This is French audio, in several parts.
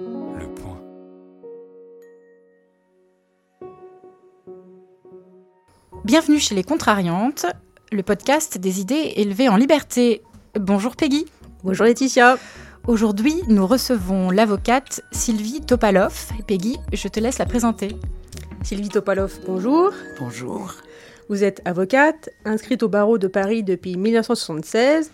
Le point. Bienvenue chez Les Contrariantes, le podcast des idées élevées en liberté. Bonjour Peggy. Bonjour Laetitia. Aujourd'hui, nous recevons l'avocate Sylvie Topalov. Peggy, je te laisse la présenter. Sylvie Topalov, bonjour. Bonjour. Vous êtes avocate, inscrite au barreau de Paris depuis 1976.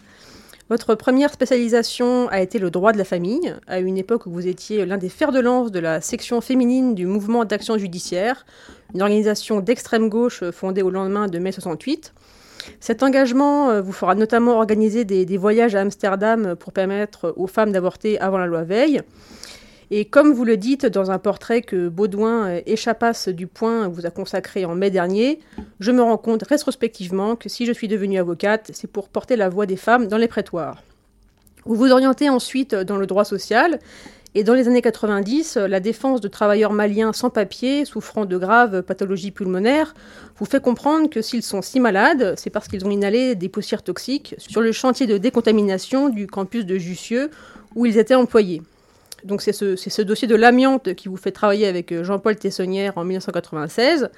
Votre première spécialisation a été le droit de la famille, à une époque où vous étiez l'un des fers de lance de la section féminine du mouvement d'action judiciaire, une organisation d'extrême gauche fondée au lendemain de mai 68. Cet engagement euh, vous fera notamment organiser des, voyages à Amsterdam pour permettre aux femmes d'avorter avant la loi Veil. Et comme vous le dites dans un portrait que Baudouin euh, Échappasse du Point vous a consacré en mai dernier, je me rends compte rétrospectivement que si je suis devenue avocate, c'est pour porter la voix des femmes dans les prétoires. Vous vous orientez ensuite dans le droit social, et dans les années 90, la défense de travailleurs maliens sans papier, souffrant de graves pathologies pulmonaires, vous fait comprendre que s'ils sont si malades, c'est parce qu'ils ont inhalé des poussières toxiques sur le chantier de décontamination du campus de Jussieu, où ils étaient employés. Donc c'est ce, dossier de l'amiante qui vous fait travailler avec euh, Jean-Paul Tessonnière en 1996,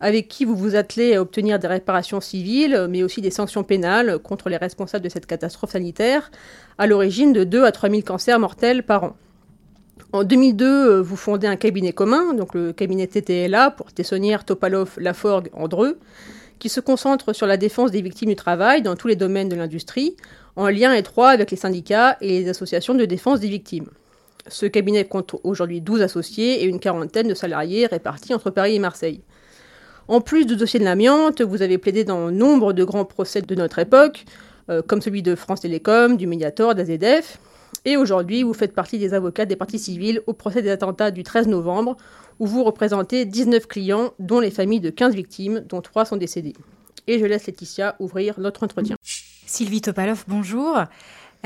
avec qui vous vous attelez à obtenir des réparations civiles, mais aussi des sanctions pénales contre les responsables de cette catastrophe sanitaire, à l'origine de 2 à 3 000 cancers mortels par an. En 2002, euh, vous fondez un cabinet commun, donc le cabinet TTLA pour Tessonnière, Topalov, Laforgue, Andreux, qui se concentre sur la défense des victimes du travail dans tous les domaines de l'industrie, en lien étroit avec les syndicats et les associations de défense des victimes. Ce cabinet compte aujourd'hui 12 associés et une quarantaine de salariés répartis entre Paris et Marseille. En plus du dossier de l'amiante, vous avez plaidé dans nombre de grands procès de notre époque, euh, comme celui de France Télécom, du Mediator, d'AZF. Et aujourd'hui, vous faites partie des avocats des parties civiles au procès des attentats du 13 novembre, où vous représentez 19 clients, dont les familles de 15 victimes, dont 3 sont décédées. Et je laisse Laetitia ouvrir notre entretien. Sylvie Topalov, bonjour.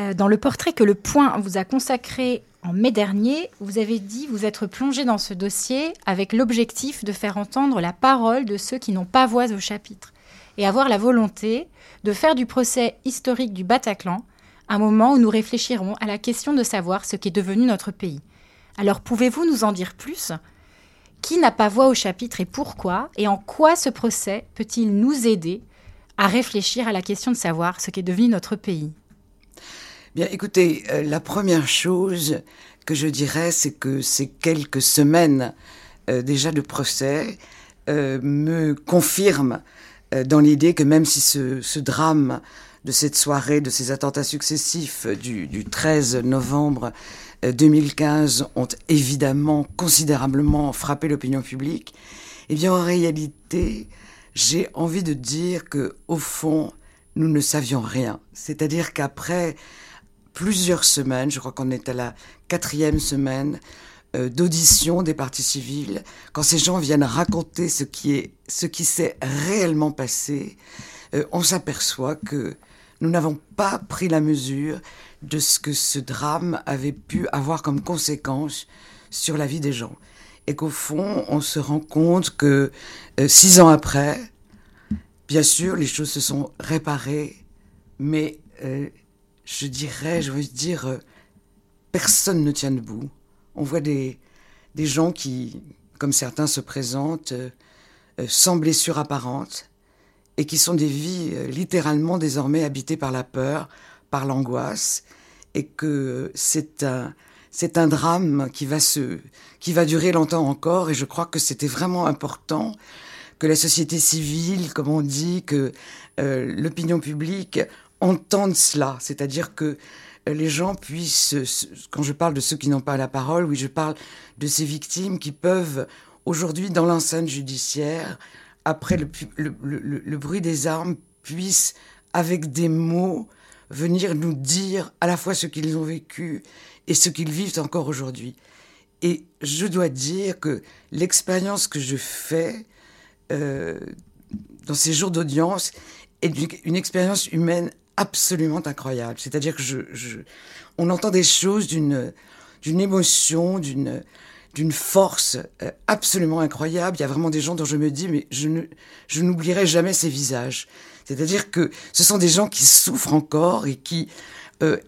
Euh, dans le portrait que Le Point vous a consacré en mai dernier, vous avez dit vous être plongé dans ce dossier avec l'objectif de faire entendre la parole de ceux qui n'ont pas voix au chapitre et avoir la volonté de faire du procès historique du Bataclan un moment où nous réfléchirons à la question de savoir ce qu'est devenu notre pays. Alors pouvez-vous nous en dire plus? Qui n'a pas voix au chapitre et pourquoi? Et en quoi ce procès peut-il nous aider à réfléchir à la question de savoir ce qu'est devenu notre pays? Bien, écoutez, euh, la première chose que je dirais, c'est que ces quelques semaines euh, déjà de procès euh, me confirment euh, dans l'idée que même si ce, ce, drame de cette soirée, de ces attentats successifs du, du 13 novembre 2015 ont évidemment considérablement frappé l'opinion publique, eh bien en réalité, j'ai envie de dire que au fond, nous ne savions rien. C'est-à-dire qu'après plusieurs semaines, je crois qu'on est à la quatrième semaine euh, d'audition des partis civils, quand ces gens viennent raconter ce qui est, ce qui s'est réellement passé, euh, on s'aperçoit que nous n'avons pas pris la mesure de ce que ce drame avait pu avoir comme conséquence sur la vie des gens. Et qu'au fond, on se rend compte que euh, six ans après, bien sûr, les choses se sont réparées, mais je dirais, je veux dire, euh, personne ne tient debout. On voit des, des gens qui, comme certains se présentent, euh, euh, sans blessure apparente, et qui sont des vies littéralement désormais habitées par la peur, par l'angoisse, et que c'est un, c'est un drame qui va se, qui va durer longtemps encore, et je crois que c'était vraiment important que la société civile, comme on dit, que l'opinion publique entendent cela, c'est-à-dire que euh, les gens puissent, quand je parle de ceux qui n'ont pas la parole, oui, je parle de ces victimes qui peuvent aujourd'hui dans l'enceinte judiciaire, après le, bruit des armes, puissent avec des mots venir nous dire à la fois ce qu'ils ont vécu et ce qu'ils vivent encore aujourd'hui. Et je dois dire que l'expérience que je fais euh, dans ces jours d'audience est une expérience humaine absolument incroyable. C'est-à-dire que je, je, on entend des choses d'une, d'une émotion, d'une, d'une force euh, absolument incroyable. Il y a vraiment des gens dont je me dis, mais je ne, je n'oublierai jamais ces visages. C'est-à-dire que ce sont des gens qui souffrent encore et qui, euh,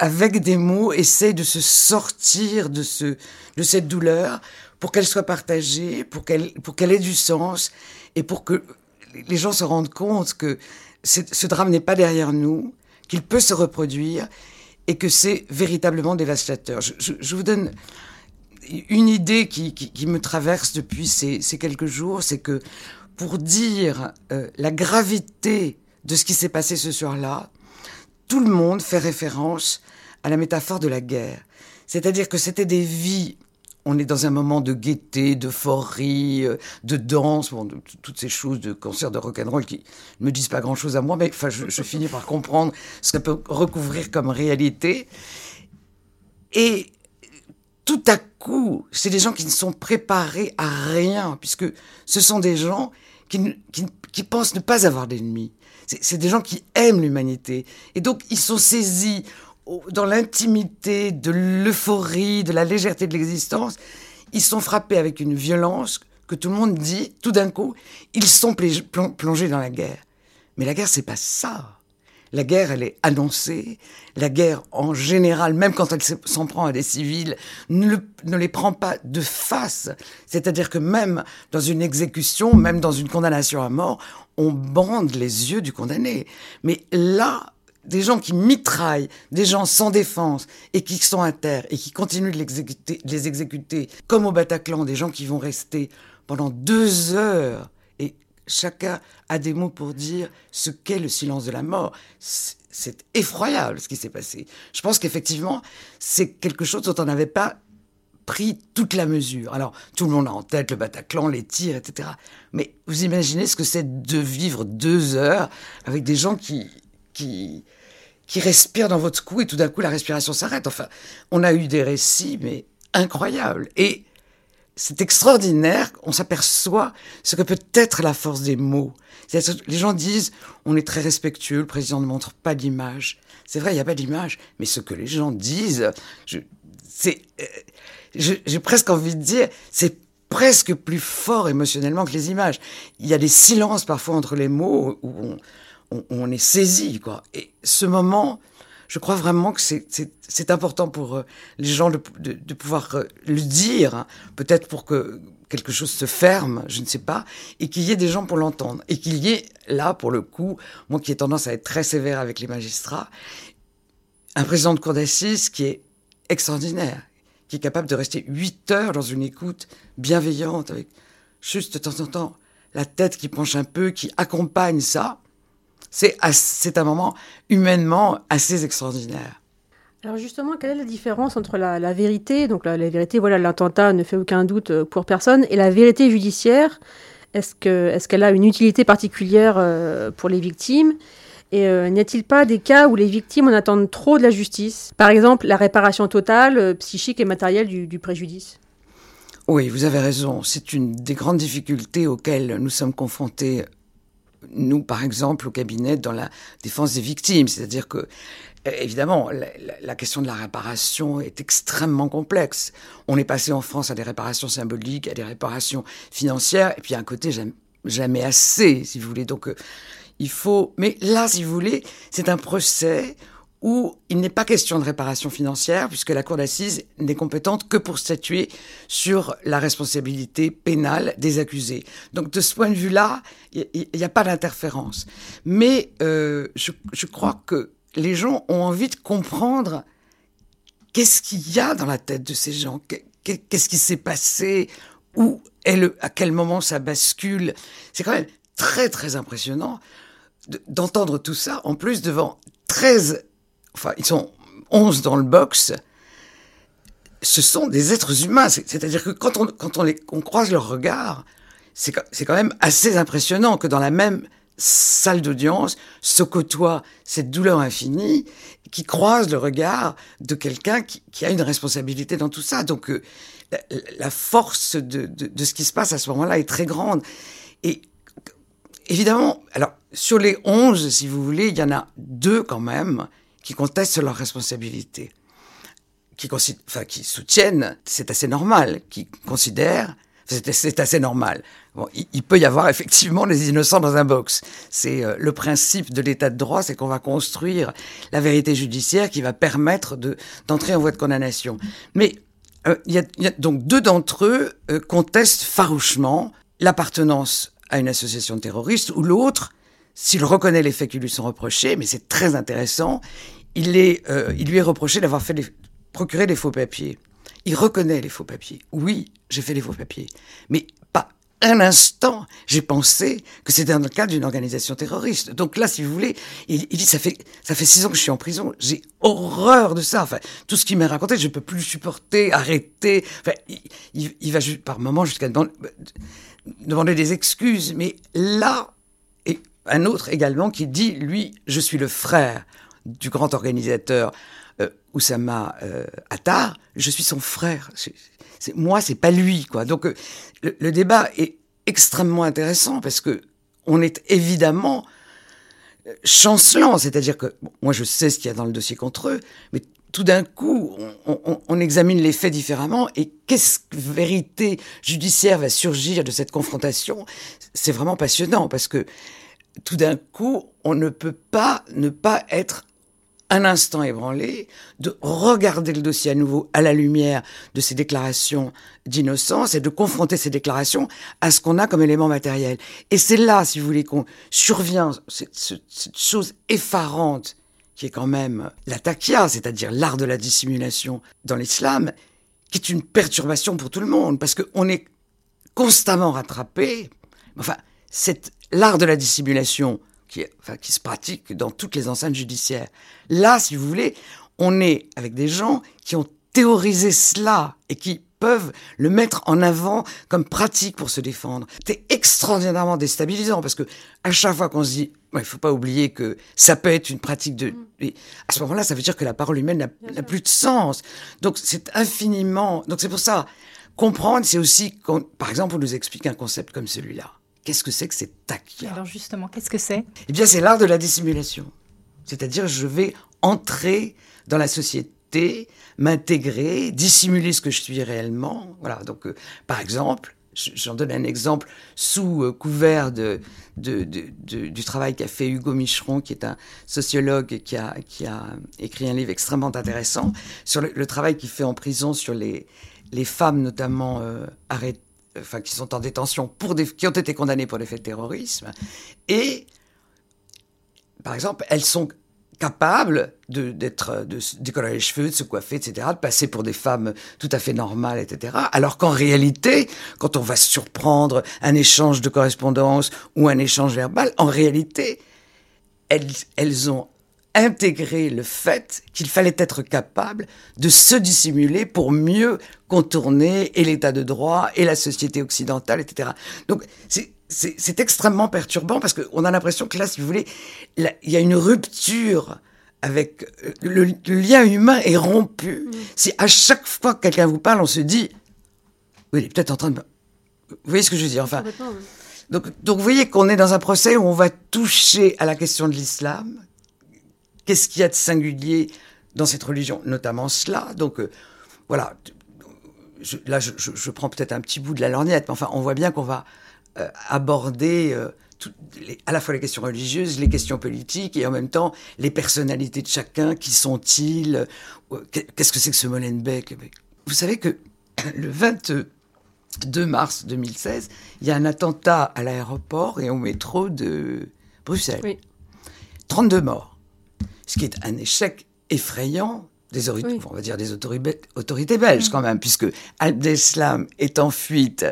avec des mots, essaye de se sortir de, ce, de cette douleur pour qu'elle soit partagée, pour qu'elle pour qu'elle ait du sens et pour que les gens se rendent compte que ce drame n'est pas derrière nous, qu'il peut se reproduire et que c'est véritablement dévastateur. Je, vous donne une idée qui, me traverse depuis ces, quelques jours, c'est que pour dire euh, la gravité de ce qui s'est passé ce soir-là, tout le monde fait référence à la métaphore de la guerre. C'est-à-dire que c'était des vies on est dans un moment de gaieté, d'euphorie, euh, de danse, bon, toutes ces choses de concert de rock'n'roll qui ne me disent pas grand-chose à moi, mais enfin, je, finis par comprendre ce que peut recouvrir comme réalité. Et tout à coup, c'est des gens qui ne sont préparés à rien, puisque ce sont des gens qui, qui pensent ne pas avoir d'ennemis. C'est des gens qui aiment l'humanité. Et donc, ils sont saisis dans l'intimité de l'euphorie, de la légèreté de l'existence, ils sont frappés avec une violence que tout le monde dit, tout d'un coup, ils sont plongés dans la guerre. Mais la guerre, c'est pas ça. La guerre, elle est annoncée. La guerre, en général, même quand elle s'en prend à des civils, ne, ne les prend pas de face. C'est-à-dire que même dans une exécution, même dans une condamnation à mort, on bande les yeux du condamné. Mais là, des gens qui mitraillent des gens sans défense et qui sont à terre et qui continuent de, les exécuter, comme au Bataclan, des gens qui vont rester pendant deux heures et chacun a des mots pour dire ce qu'est le silence de la mort. C'est effroyable ce qui s'est passé. Je pense qu'effectivement, c'est quelque chose dont on n'avait pas pris toute la mesure. Alors, tout le monde a en tête le Bataclan, les tirs, etc. Mais vous imaginez ce que c'est de vivre deux heures avec des gens qui, qui, respire dans votre cou et tout d'un coup la respiration s'arrête. Enfin, on a eu des récits, mais incroyables. Et c'est extraordinaire, on s'aperçoit ce que peut être la force des mots. Les gens disent, on est très respectueux, le président ne montre pas d'image. C'est vrai, il n'y a pas d'image, mais ce que les gens disent, c'est, euh, j'ai presque envie de dire, c'est presque plus fort émotionnellement que les images. Il y a des silences parfois entre les mots où on, on, est saisi, quoi. Et ce moment, je crois vraiment que c'est important pour euh, les gens de, pouvoir euh, le dire, hein. peut-être pour que quelque chose se ferme, je ne sais pas, et qu'il y ait des gens pour l'entendre, et qu'il y ait là, pour le coup, moi qui ai tendance à être très sévère avec les magistrats, un président de cour d'assises qui est extraordinaire, qui est capable de rester huit heures dans une écoute bienveillante, avec juste de temps en temps la tête qui penche un peu, qui accompagne ça, c'est un moment humainement assez extraordinaire. Alors justement, quelle est la différence entre la, vérité, donc la, vérité, voilà, l'attentat ne fait aucun doute euh, pour personne, et la vérité judiciaire? Est-ce qu'elle est a une utilité particulière euh, pour les victimes? Et euh, n'y a-t-il pas des cas où les victimes en attendent trop de la justice? Par exemple, la réparation totale, psychique et matérielle du, du préjudice oui, vous avez raison. C'est une des grandes difficultés auxquelles nous sommes confrontés nous, par exemple, au cabinet, dans la défense des victimes. C'est-à-dire que, euh, évidemment, la, question de la réparation est extrêmement complexe. On est passé en France à des réparations symboliques, à des réparations financières, et puis à un côté jamais assez, si vous voulez. Donc, euh, il faut. Mais là, si vous voulez, c'est un procès où il n'est pas question de réparation financière, puisque la Cour d'assises n'est compétente que pour statuer sur la responsabilité pénale des accusés. Donc de ce point de vue-là, il n'y a pas d'interférence. Mais euh, je, crois que les gens ont envie de comprendre qu'est-ce qu'il y a dans la tête de ces gens, qu'est-ce qui s'est passé, où est le, à quel moment ça bascule? C'est quand même très très impressionnant d'entendre tout ça, en plus devant 13 enfin, ils sont 11 dans le box, ce sont des êtres humains. C'est-à-dire que quand on, croise leur regard, c'est quand même assez impressionnant que dans la même salle d'audience se côtoie cette douleur infinie qui croise le regard de quelqu'un qui, a une responsabilité dans tout ça. Donc euh, la, force de, de, de, ce qui se passe à ce moment-là est très grande. Et évidemment, alors sur les 11, si vous voulez, il y en a deux quand même qui contestent leur responsabilité, qui, soutiennent, c'est assez normal, qui considèrent, C'est assez normal. Bon, il, peut y avoir effectivement des innocents dans un box. C'est euh, le principe de l'état de droit, c'est qu'on va construire la vérité judiciaire qui va permettre de d'entrer en voie de condamnation. Mais euh, il y, a, donc deux d'entre eux euh, contestent farouchement l'appartenance à une association terroriste, ou l'autre, s'il reconnaît les faits qui lui sont reprochés, mais c'est très intéressant, il, est, il lui est reproché d'avoir fait procuré des faux papiers. Il reconnaît les faux papiers. Oui, j'ai fait les faux papiers. Mais pas un instant, j'ai pensé que c'était dans le cadre d'une organisation terroriste. Donc là, si vous voulez, il, dit, ça fait, ça fait six ans que je suis en prison. J'ai horreur de ça. Enfin, tout ce qu'il m'a raconté, je ne peux plus le supporter, arrêter. Enfin, il, va par moments jusqu'à demander, demander des excuses. Mais là, et un autre également qui dit, lui, je suis le frère du grand organisateur euh, Oussama euh, Attar, je suis son frère. C'est, moi, c'est pas lui, quoi. Donc, euh, le, débat est extrêmement intéressant parce que on est évidemment euh, chancelant, c'est-à-dire que moi, je sais ce qu'il y a dans le dossier contre eux, mais tout d'un coup, on, on, examine les faits différemment et qu'est-ce que vérité judiciaire va surgir de cette confrontation? C'est vraiment passionnant parce que tout d'un coup, on ne peut pas ne pas être un instant ébranlé, de regarder le dossier à nouveau à la lumière de ces déclarations d'innocence et de confronter ces déclarations à ce qu'on a comme élément matériel. Et c'est là, si vous voulez, qu'on survient cette, chose effarante qui est quand même la takia, c'est-à-dire l'art de la dissimulation dans l'islam, qui est une perturbation pour tout le monde, parce qu'on est constamment rattrapé. Enfin, l'art de la dissimulation qui, enfin, qui se pratique dans toutes les enceintes judiciaires. Là, si vous voulez, on est avec des gens qui ont théorisé cela et qui peuvent le mettre en avant comme pratique pour se défendre. C'est extraordinairement déstabilisant parce que à chaque fois qu'on se dit, il faut pas oublier que ça peut être une pratique de, mm. à ce moment-là, ça veut dire que la parole humaine n'a plus de sens. Donc c'est infiniment. Donc c'est pour ça comprendre, c'est aussi, par exemple, on nous explique un concept comme celui-là. Qu'est-ce que c'est que cette takia? Alors justement, qu'est-ce que c'est? Eh bien, c'est l'art de la dissimulation. C'est-à-dire, je vais entrer dans la société, m'intégrer, dissimuler ce que je suis réellement. Voilà. Donc, euh, par exemple, j'en donne un exemple sous euh, couvert de, de, du travail qu'a fait Hugo Micheron, qui est un sociologue qui a, qui a écrit un livre extrêmement intéressant sur le, travail qu'il fait en prison sur les, les femmes, notamment euh, arrêtées enfin, qui sont en détention pour qui ont été condamnées pour des faits de terrorisme. Et, par exemple, elles sont capables de, d'être, de décoller les cheveux, de se coiffer, etc., de passer pour des femmes tout à fait normales, etc. Alors qu'en réalité, quand on va surprendre un échange de correspondance ou un échange verbal, en réalité, elles, elles ont intégrer le fait qu'il fallait être capable de se dissimuler pour mieux contourner et l'état de droit et la société occidentale, etc. Donc c'est extrêmement perturbant parce qu'on a l'impression que là, si vous voulez, il y a une rupture avec euh, le, lien humain est rompu. Mm. Si à chaque fois que quelqu'un vous parle, on se dit, oui, il est peut-être en train de... Vous voyez ce que je veux dire Enfin, donc, donc vous voyez qu'on est dans un procès où on va toucher à la question de l'islam, Qu'est-ce qu'il y a de singulier dans cette religion Notamment cela? Donc, euh, voilà. là, je, prends peut-être un petit bout de la lorgnette, mais enfin, on voit bien qu'on va euh, aborder euh, à la fois les questions religieuses, les questions politiques, et en même temps les personnalités de chacun. Qui sont-ils? Qu'est-ce que c'est que ce Molenbeek? Vous savez que le 22 mars 2016, il y a un attentat à l'aéroport et au métro de Bruxelles. Oui. 32 morts ce qui est un échec effrayant des, on va dire des autorités, belges quand même, puisque Abdeslam est en fuite,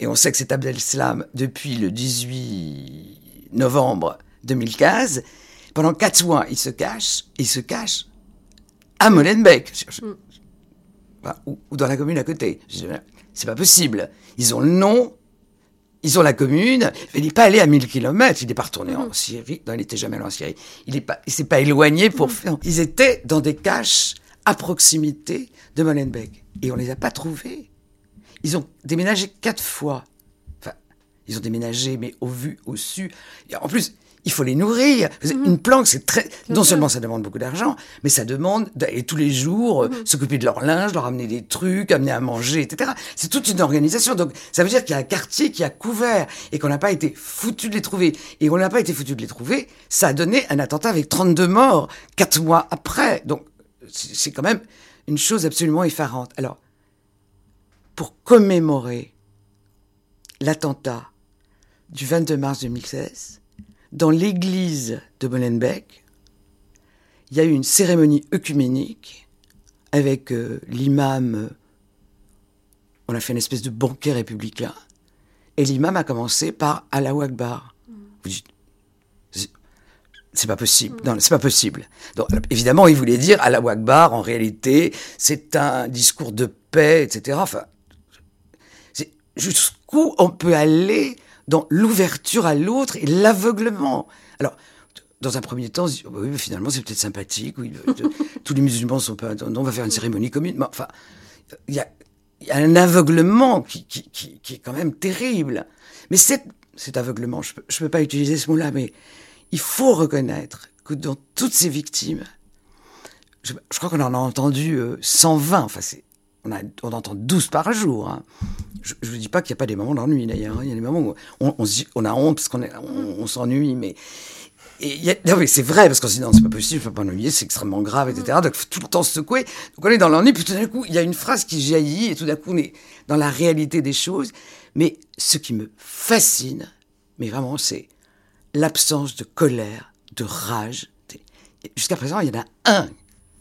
et on sait que c'est Abdeslam depuis le 18 novembre 2015. Pendant quatre mois, il se cache, il se cache à Molenbeek, mm. ou, ou, dans la commune à côté. C'est pas possible. Ils ont le nom, ils ont la commune, il n'est pas allé à 1000 km, il n'est pas retourné en mhm. Syrie, non, il n'était jamais allé en Syrie. Il ne s'est pas éloigné pour mhm. faire. Ils étaient dans des caches à proximité de Molenbeek. Et on ne les a pas trouvés. Ils ont déménagé quatre fois. Enfin, ils ont déménagé, mais au vu, au su. en plus, il faut les nourrir. Une planque, c'est très. non seulement ça demande beaucoup d'argent, mais ça demande d'aller tous les jours euh, s'occuper de leur linge, leur amener des trucs, amener à manger, etc. C'est toute une organisation. Donc ça veut dire qu'il y a un quartier qui a couvert et qu'on n'a pas été foutu de les trouver. Et on n'a pas été foutu de les trouver. Ça a donné un attentat avec 32 morts quatre mois après. Donc c'est quand même une chose absolument effarante. Alors, pour commémorer l'attentat du 22 mars 2016, dans l'église de Molenbeek, il y a eu une cérémonie œcuménique avec euh, l'imam. Euh, on a fait une espèce de banquet républicain. Et l'imam a commencé par Allahu Akbar. Vous dites, c'est pas possible. Non, c'est pas possible. Donc, évidemment, il voulait dire Allahu Akbar, en réalité, c'est un discours de paix, etc. Enfin, jusqu'où on peut aller dans l'ouverture à l'autre et l'aveuglement. Alors, dans un premier temps, oui, finalement, c'est peut-être sympathique. Oui, tous les musulmans sont pas. On va faire une cérémonie commune. Mais enfin, il y a, un aveuglement qui, qui, est quand même terrible. Mais cet aveuglement, je ne peux, peux, pas utiliser ce mot-là, mais il faut reconnaître que dans toutes ces victimes, je, crois qu'on en a entendu 120. Euh, enfin, on, a, on entend 12 par jour. Hein je ne dis pas qu'il n'y a pas des moments d'ennui d'ailleurs. Hein. Il y a des moments où on, on, a honte parce qu'on on, s'ennuie, mais c'est vrai, parce qu'on se dit non, c'est pas possible, je peux pas ennuyer, c'est extrêmement grave, etc. Donc, tout le temps se secouer. Donc, on est dans l'ennui, puis tout d'un coup, il y a une phrase qui jaillit, et tout d'un coup, on est dans la réalité des choses. Mais ce qui me fascine, mais vraiment, c'est l'absence de colère, de rage. Jusqu'à présent, il y en a un,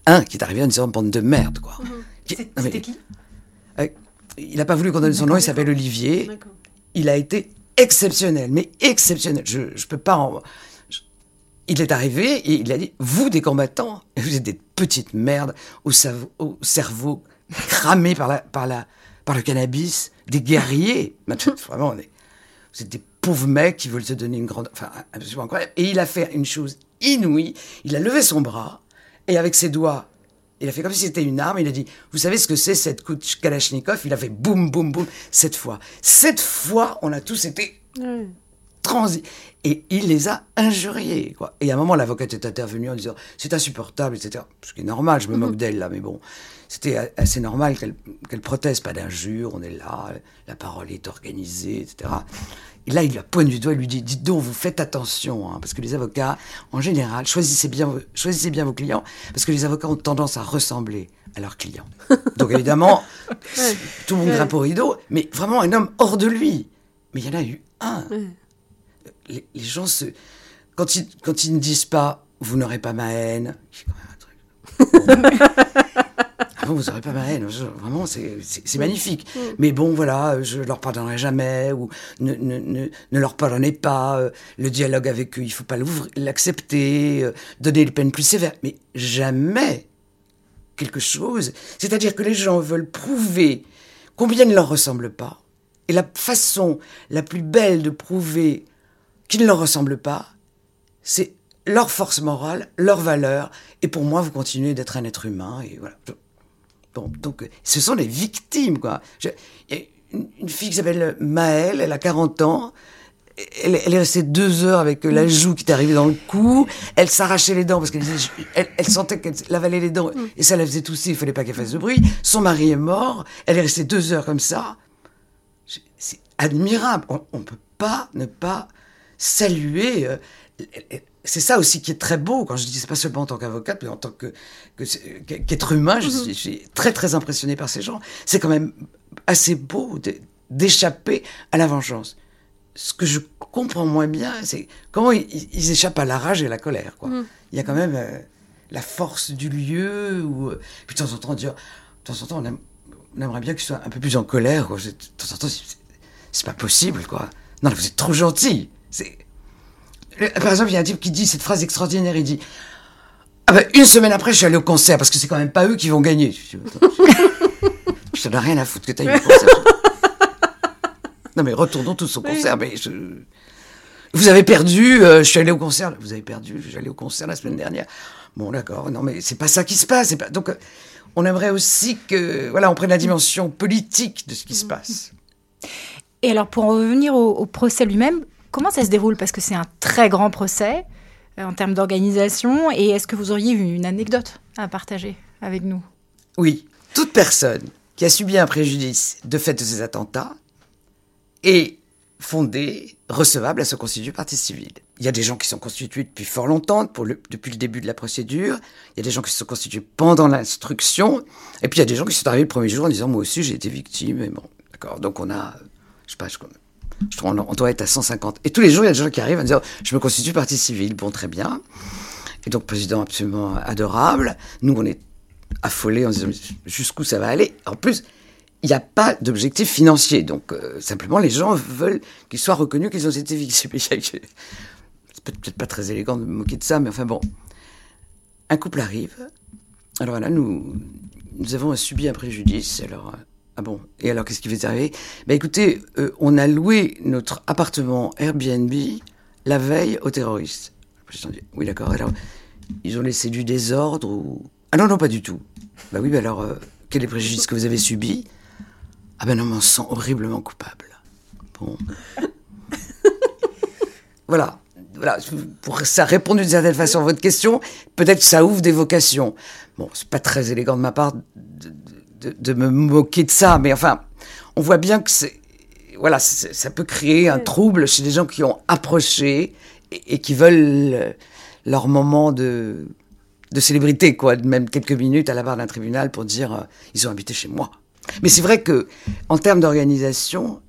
un qui est arrivé en disant bande de merde, quoi. Mhm. C'était qui euh, il n'a pas voulu qu'on donne son nom, il s'appelle Olivier. Il a été exceptionnel, mais exceptionnel. Je ne peux pas en... Il est arrivé et il a dit, vous des combattants, vous êtes des petites merdes au, au cerveau cramé par, la, par, la, par le cannabis, des guerriers. Vraiment, on est, vous êtes des pauvres mecs qui veulent se donner une grande... Enfin, absolument incroyable. Et il a fait une chose inouïe, il a levé son bras et avec ses doigts il a fait comme si c'était une arme. Il a dit, vous savez ce que c'est cette coup de Kalachnikov? Il a fait boum, boum, boum, cette fois. Cette fois, on a tous été transis. Et il les a injuriés. Quoi. Et à un moment, l'avocate est intervenue en disant, c'est insupportable, etc. Ce qui est normal, je me moque d'elle là, mais bon. C'était assez normal qu'elle proteste, pas d'injures, on est là, la parole est organisée, etc. Et là, il lui pointe du doigt et lui dit Dites donc, vous faites attention, hein, parce que les avocats, en général, choisissez bien, choisissez bien vos clients, parce que les avocats ont tendance à ressembler à leurs clients. Donc évidemment, tout le monde grimpe au rideau, mais vraiment un homme hors de lui. Mais il y en a eu un. Les, gens se. Quand ils, quand ils ne disent pas Vous n'aurez pas ma haine, quand même un truc. vous n'aurez pas ma haine. vraiment, c'est magnifique. Mm. Mais bon, voilà, je leur pardonnerai jamais, ou ne, ne, ne, ne leur pardonnez pas. Euh, le dialogue avec eux, il faut pas l'accepter, euh, donner les peines plus sévères. Mais jamais quelque chose. C'est-à-dire que les gens veulent prouver combien ils ne leur ressemblent pas. Et la façon la plus belle de prouver qu'ils ne leur ressemblent pas, c'est leur force morale, leur valeur, et pour moi, vous continuez d'être un être humain, et voilà donc, ce sont les victimes, quoi. il y a une, fille qui s'appelle Maëlle, elle a 40 ans. Elle, est restée deux heures avec la mm. joue qui est arrivée dans le cou. Elle s'arrachait les dents parce qu'elle elle, sentait qu'elle avalait les dents mm. et ça la faisait tousser. Il fallait pas qu'elle fasse de bruit. Son mari est mort. Elle est restée deux heures comme ça. C'est admirable. On, ne peut pas ne pas saluer euh, c'est ça aussi qui est très beau quand je dis c'est pas seulement en tant qu'avocate mais en tant que, qu'être humain je, suis, je, suis, très très impressionné par ces gens. C'est quand même assez beau d'échapper à la vengeance. Ce que je comprends moins bien c'est comment ils, échappent à la rage et à la colère quoi. Mm. il y a quand même euh, la force du lieu ou euh, puis de temps en temps dire de temps en temps on, aimerait bien qu'ils soient un peu plus en colère quoi. de temps en temps c'est pas possible quoi. Non vous êtes trop gentil c'est par exemple, il y a un type qui dit cette phrase extraordinaire, il dit ah ben, une semaine après, je suis allé au concert, parce que c'est quand même pas eux qui vont gagner. Je n'ai rien à foutre que tu ailles au concert. non mais retournons tous au concert. Mais Vous avez perdu, euh, je suis allé au concert. Vous avez perdu, je suis allé au concert la semaine dernière. Bon d'accord, non mais c'est pas ça qui se passe. Pas... Donc euh, on aimerait aussi que, voilà, on prenne la dimension politique de ce qui se passe. Et alors pour en revenir au procès lui-même, comment ça se déroule? Parce que c'est un très grand procès en termes d'organisation. Et est-ce que vous auriez une anecdote à partager avec nous? Oui, toute personne qui a subi un préjudice de fait de ces attentats est fondée, recevable à se constituer partie civile. Il y a des gens qui sont constitués depuis fort longtemps, pour depuis le début de la procédure. Il y a des gens qui se sont constitués pendant l'instruction. Et puis il y a des gens qui sont arrivés le premier jour en disant Moi aussi j'ai été victime. Et bon, d'accord. Donc on a, je sais pas, je, on doit être à 150. Et tous les jours, il y a des gens qui arrivent en disant Je me constitue partie civile. Bon, très bien. Et donc, président absolument adorable. Nous, on est affolés en disant Jusqu'où ça va aller? En plus, il n'y a pas d'objectif financier. Donc, euh, simplement, les gens veulent qu'ils soient reconnus qu'ils ont été victimes. C'est peut-être pas très élégant de me moquer de ça, mais enfin bon. Un couple arrive. Alors là, nous, nous avons subi un préjudice. Alors, ah bon? Et alors, qu'est-ce qui va arriver Ben écoutez, euh, on a loué notre appartement Airbnb la veille aux terroristes. oui, d'accord. Alors, ils ont laissé du désordre ou... Ah non, non, pas du tout. Bah oui, mais alors, euh, quel est le préjudice que vous avez subi? Ah ben non, on sent horriblement coupable. Bon. voilà. Voilà, pour ça répondre d'une certaine façon à votre question, peut-être que ça ouvre des vocations. Bon, c'est pas très élégant de ma part de, me moquer de ça, mais enfin, on voit bien que c'est, voilà, ça peut créer un trouble chez des gens qui ont approché et, qui veulent leur moment de, de célébrité, quoi, même quelques minutes à la barre d'un tribunal pour dire euh, ils ont habité chez moi. Mais c'est vrai que en termes d'organisation,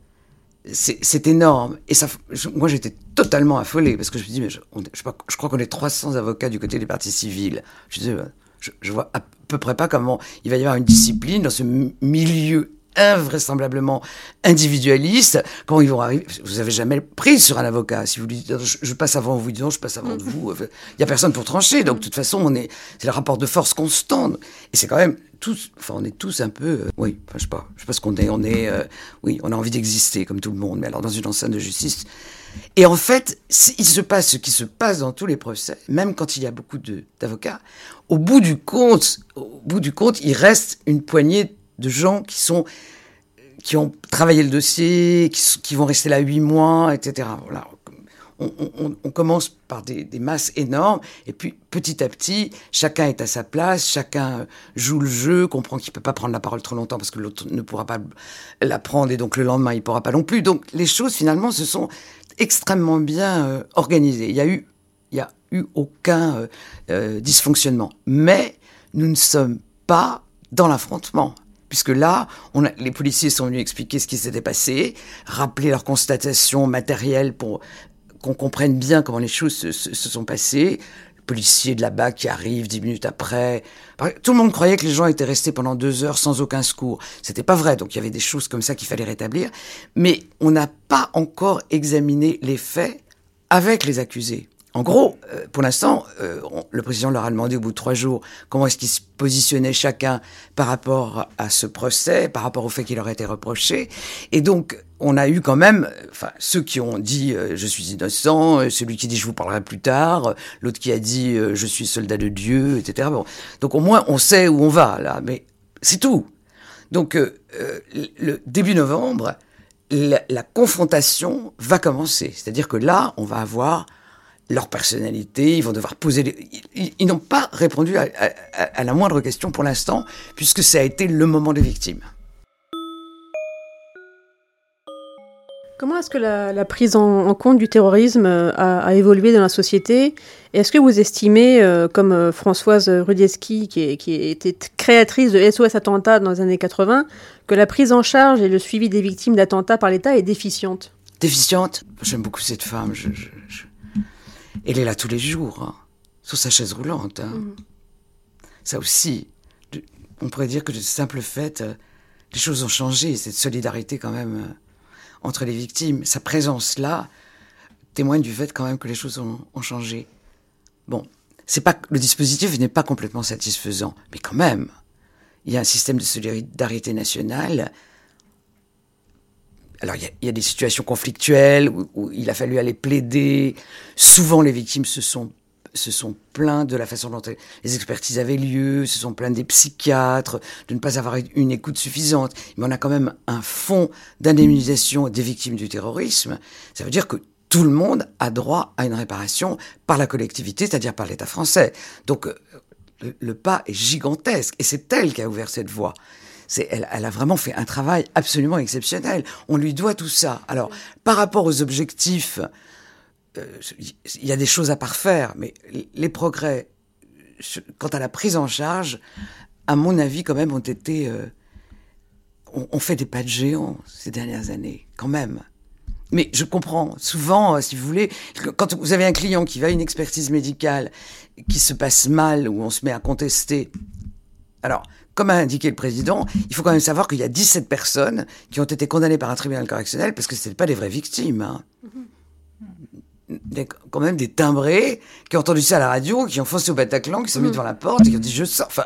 c'est énorme. Et ça, moi, j'étais totalement affolé parce que je me dis, mais je, je, crois qu'on est 300 avocats du côté des parties civiles. Je, dis, je, je vois peu près pas comment il va y avoir une discipline dans ce milieu invraisemblablement individualiste. Comment ils vont arriver Vous avez jamais pris sur un avocat. Si vous lui dites je, passe avant vous, disons je passe avant de vous. Il y a personne pour trancher. Donc de toute façon, on est c'est le rapport de force constant. Et c'est quand même tous. Enfin, on est tous un peu. Euh, oui. Enfin, je sais pas. Je sais pas ce qu'on est. On est. Euh, oui, on a envie d'exister comme tout le monde. Mais alors dans une enceinte de justice. Et en fait, il se passe ce qui se passe dans tous les procès, même quand il y a beaucoup d'avocats. Au bout du compte, au bout du compte, il reste une poignée de gens qui sont qui ont travaillé le dossier, qui, vont rester là huit mois, etc. Voilà. On, commence par des, masses énormes, et puis petit à petit, chacun est à sa place, chacun joue le jeu, comprend qu'il peut pas prendre la parole trop longtemps parce que l'autre ne pourra pas la prendre, et donc le lendemain il pourra pas non plus. Donc les choses finalement se sont extrêmement bien euh, organisées. Il y a eu, il y a eu aucun euh, euh, dysfonctionnement, mais nous ne sommes pas dans l'affrontement puisque là, on les policiers sont venus expliquer ce qui s'était passé, rappeler leurs constatations matérielles pour qu'on comprenne bien comment les choses se, sont passées. Policier de là-bas qui arrive dix minutes après. Tout le monde croyait que les gens étaient restés pendant deux heures sans aucun secours. C'était pas vrai, donc il y avait des choses comme ça qu'il fallait rétablir. Mais on n'a pas encore examiné les faits avec les accusés. En gros, euh, pour l'instant, euh, le président leur a demandé au bout de trois jours comment est-ce qu'ils se positionnaient chacun par rapport à ce procès, par rapport au fait qu'il leur été reproché. Et donc, on a eu quand même, enfin, ceux qui ont dit euh, je suis innocent, celui qui dit je vous parlerai plus tard, l'autre qui a dit je suis soldat de Dieu, etc. Bon. Donc au moins on sait où on va là, mais c'est tout. Donc le début novembre, la confrontation va commencer. C'est-à-dire que là, on va avoir leur personnalité, ils vont devoir poser... Ils, n'ont pas répondu à, la moindre question pour l'instant, puisque ça a été le moment des victimes. Comment est-ce que la, prise en, compte du terrorisme euh, a, évolué dans la société? Est-ce que vous estimez, euh, comme euh, Françoise Rudieski, qui, qui, était créatrice de SOS Attentat dans les années 80, que la prise en charge et le suivi des victimes d'attentats par l'État est déficiente? Déficiente? J'aime beaucoup cette femme. je, elle est là tous les jours, hein, sur sa chaise roulante. Hein. Mhm. Ça aussi, on pourrait dire que de simple fait, euh, les choses ont changé, cette solidarité quand même euh, entre les victimes. Sa présence là témoigne du fait quand même que les choses ont, changé. Bon, c'est pas le dispositif n'est pas complètement satisfaisant, mais quand même, il y a un système de solidarité nationale alors il y, a des situations conflictuelles où, il a fallu aller plaider. Souvent les victimes se sont se sont plaintes de la façon dont les expertises avaient lieu, se sont plaintes des psychiatres, de ne pas avoir une écoute suffisante. Mais on a quand même un fonds d'indemnisation des victimes du terrorisme. Ça veut dire que tout le monde a droit à une réparation par la collectivité, c'est-à-dire par l'État français. Donc le, le, pas est gigantesque et c'est elle qui a ouvert cette voie. Elle, a vraiment fait un travail absolument exceptionnel. On lui doit tout ça. Alors, par rapport aux objectifs, euh, il y a des choses à parfaire, mais les progrès quant à la prise en charge, à mon avis, quand même, ont été. Euh, on, fait des pas de géant ces dernières années, quand même. Mais je comprends. Souvent, euh, si vous voulez, quand vous avez un client qui va à une expertise médicale qui se passe mal, où on se met à contester. Alors, comme a indiqué le président, il faut quand même savoir qu'il y a 17 personnes qui ont été condamnées par un tribunal correctionnel parce que ce pas des vraies victimes. Hein. Des, quand même des timbrés qui ont entendu ça à la radio, qui ont foncé au Bataclan, qui sont mis mm. devant la porte et qui ont dit je sors. Enfin,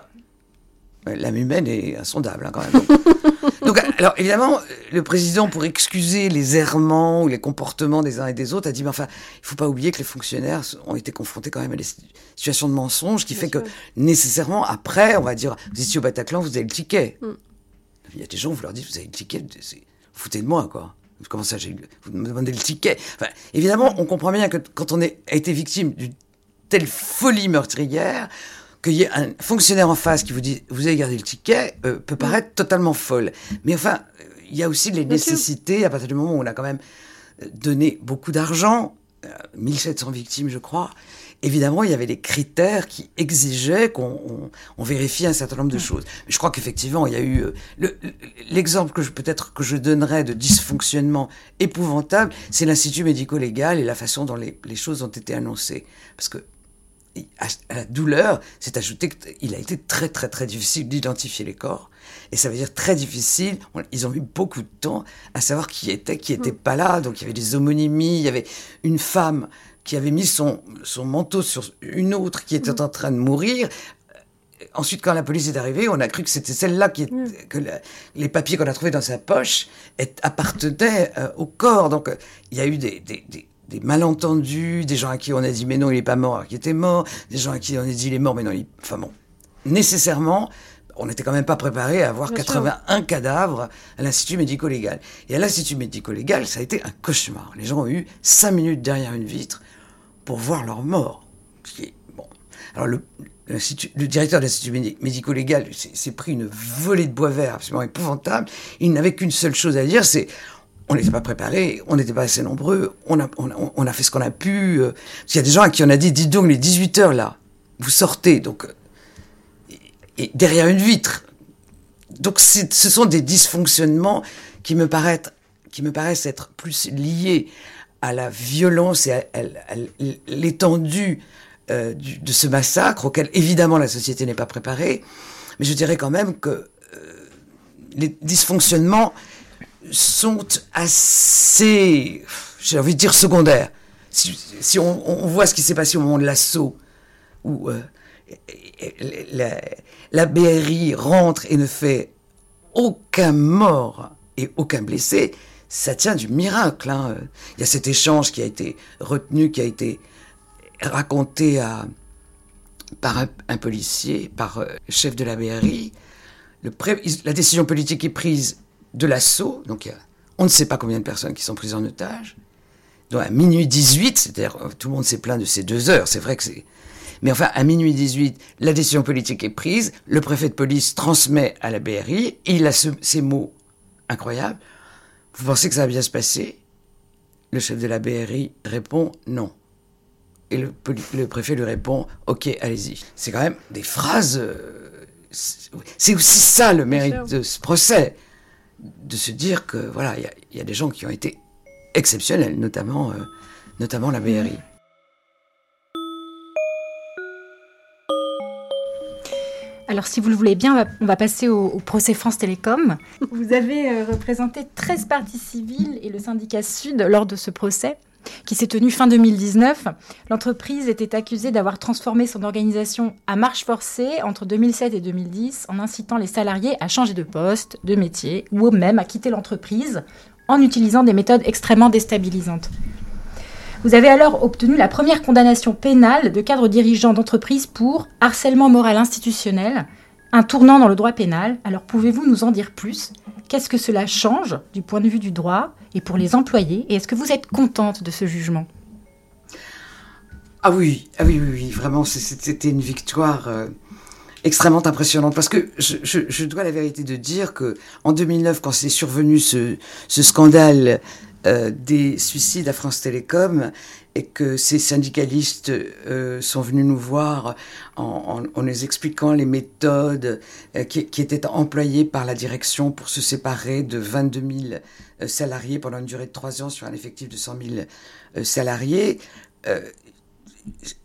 l'âme humaine est insondable hein, quand même. Donc, alors évidemment, le président, pour excuser les errements ou les comportements des uns et des autres, a dit, mais enfin, il faut pas oublier que les fonctionnaires ont été confrontés quand même à des situations de mensonge, qui fait que nécessairement, après, on va dire, vous étiez au Bataclan, vous avez le ticket. Mm. Il y a des gens, vous leur dites, vous avez le ticket, foutez de moi, quoi. Comment ça, vous me demandez le ticket? Enfin, Évidemment, on comprend bien que quand on est, a été victime d'une telle folie meurtrière, qu'il y ait un fonctionnaire en face qui vous dit vous avez gardé le ticket euh, peut paraître totalement folle. Mais enfin, il y a aussi les nécessités à partir du moment où on a quand même euh, donné beaucoup d'argent, 1700 euh, victimes je crois. Évidemment, il y avait des critères qui exigeaient qu'on vérifie un certain nombre de choses. Mais je crois qu'effectivement, il y a eu l'exemple que je peut-être que je donnerais de dysfonctionnement épouvantable, c'est l'institut médico-légal et la façon dont les, les choses ont été annoncées. Parce que à la douleur, c'est ajouté qu'il a été très très très difficile d'identifier les corps. Et ça veut dire très difficile. Ils ont eu beaucoup de temps à savoir qui était, qui était pas là. Donc il y avait des homonymies. Il y avait une femme qui avait mis son, son manteau sur une autre qui était en train de mourir. Ensuite, quand la police est arrivée, on a cru que c'était celle-là qui, que les papiers qu'on a trouvés dans sa poche appartenaient euh, au corps. Donc, il y a eu des, des, des malentendus, des gens à qui on a dit mais non, il n'est pas mort, qui était mort, des gens à qui on a dit il est mort, mais non, il... Enfin bon, nécessairement, on n'était quand même pas préparé à avoir 81 cadavres à l'Institut médico-légal. Et à l'Institut médico-légal, ça a été un cauchemar. Les gens ont eu 5 minutes derrière une vitre pour voir leur mort. bon. Alors le, le directeur de l'Institut médico-légal s'est pris une volée de bois vert absolument épouvantable. Il n'avait qu'une seule chose à dire, c'est on n'était pas préparés, on n'était pas assez nombreux, on a, fait ce qu'on a pu. Euh, il y a des gens à qui on a dit, dis donc, les 18 heures là, vous sortez, donc, et, derrière une vitre. Donc ce sont des dysfonctionnements qui me paraissent, être plus liés à la violence et à, l'étendue euh, de ce massacre auquel évidemment la société n'est pas préparée. Mais je dirais quand même que euh, les dysfonctionnements sont assez, j'ai envie de dire, secondaires. Si, on, voit ce qui s'est passé au moment de l'assaut, où euh, la, BRI rentre et ne fait aucun mort et aucun blessé, ça tient du miracle. Hein. Il y a cet échange qui a été retenu, qui a été raconté à, par un, policier, par le euh, chef de la BRI. Le la décision politique est prise de l'assaut, donc on ne sait pas combien de personnes qui sont prises en otage, donc à minuit 18, c'est-à-dire euh, tout le monde s'est plaint de ces deux heures, c'est vrai que c'est... Mais enfin, à minuit 18, la décision politique est prise, le préfet de police transmet à la BRI, et il a ces mots incroyables. Vous pensez que ça va bien se passer? Le chef de la BRI répond non. Et le, préfet lui répond Ok, allez-y. C'est quand même des phrases. Euh, c'est aussi ça le mérite de ce procès de se dire que voilà, il y, a des gens qui ont été exceptionnels, notamment, euh, notamment la BRI. Alors, si vous le voulez bien, on va, passer au, procès France Télécom. Vous avez euh, représenté 13 parties civiles et le syndicat Sud lors de ce procès qui s'est tenu fin 2019. L'entreprise était accusée d'avoir transformé son organisation à marche forcée entre 2007 et 2010 en incitant les salariés à changer de poste, de métier ou même à quitter l'entreprise en utilisant des méthodes extrêmement déstabilisantes. Vous avez alors obtenu la première condamnation pénale de cadre dirigeant d'entreprise pour harcèlement moral institutionnel un tournant dans le droit pénal. Alors pouvez-vous nous en dire plus? Qu'est-ce que cela change du point de vue du droit et pour les employés? Et est-ce que vous êtes contente de ce jugement? Ah oui, ah oui, oui, oui, vraiment, c'était une victoire euh, extrêmement impressionnante. Parce que je, dois la vérité de dire que en 2009, quand c'est survenu ce, scandale euh, des suicides à France Télécom, et que ces syndicalistes euh, sont venus nous voir en, nous expliquant les méthodes euh, qui, étaient employées par la direction pour se séparer de 22 000 euh, salariés pendant une durée de trois ans sur un effectif de 100 000 salariés.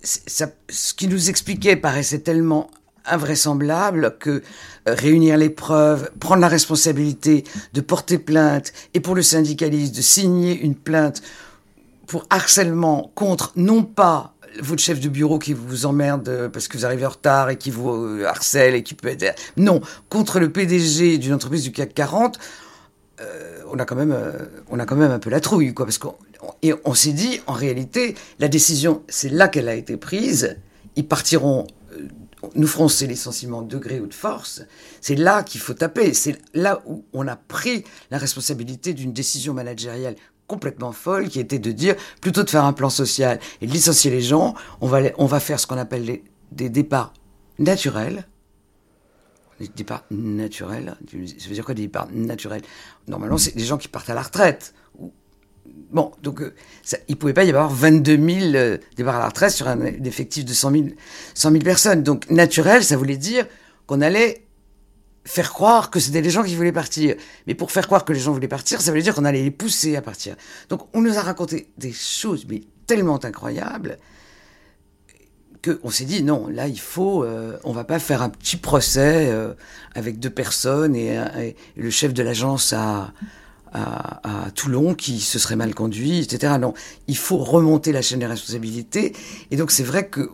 ce qui nous expliquait paraissait tellement invraisemblable que réunir les preuves, prendre la responsabilité de porter plainte et pour le syndicaliste de signer une plainte pour harcèlement contre non pas votre chef de bureau qui vous emmerde parce que vous arrivez en retard et qui vous euh, harcèle et qui peut être... Non, contre le PDG d'une entreprise du CAC 40, euh, on, a quand même, euh, on a quand même un peu la trouille, quoi. Parce qu'on et on s'est dit, en réalité, la décision, c'est là qu'elle a été prise. Ils partiront, nous ferons ces licenciements de gré ou de force. C'est là qu'il faut taper. C'est là où on a pris la responsabilité d'une décision managériale complètement folle qui était de dire plutôt de faire un plan social et de licencier les gens, on va, on va faire ce qu'on appelle des départs naturels. Des départs naturels, ça veut dire quoi des départs naturels? Normalement, c'est des gens qui partent à la retraite. Bon, donc euh, il ne pouvait pas y avoir 22 000 euh, départs à la retraite sur un effectif de 100 000, 100 000 personnes. Donc naturel, ça voulait dire qu'on allait faire croire que c'était les gens qui voulaient partir. Mais pour faire croire que les gens voulaient partir, ça veut dire qu'on allait les pousser à partir. Donc on nous a raconté des choses mais tellement incroyables qu'on s'est dit non, là il faut, euh, on va pas faire un petit procès euh, avec deux personnes et, le chef de l'agence à, à, Toulon qui se serait mal conduit, etc. Non, il faut remonter la chaîne des responsabilités. Et donc c'est vrai que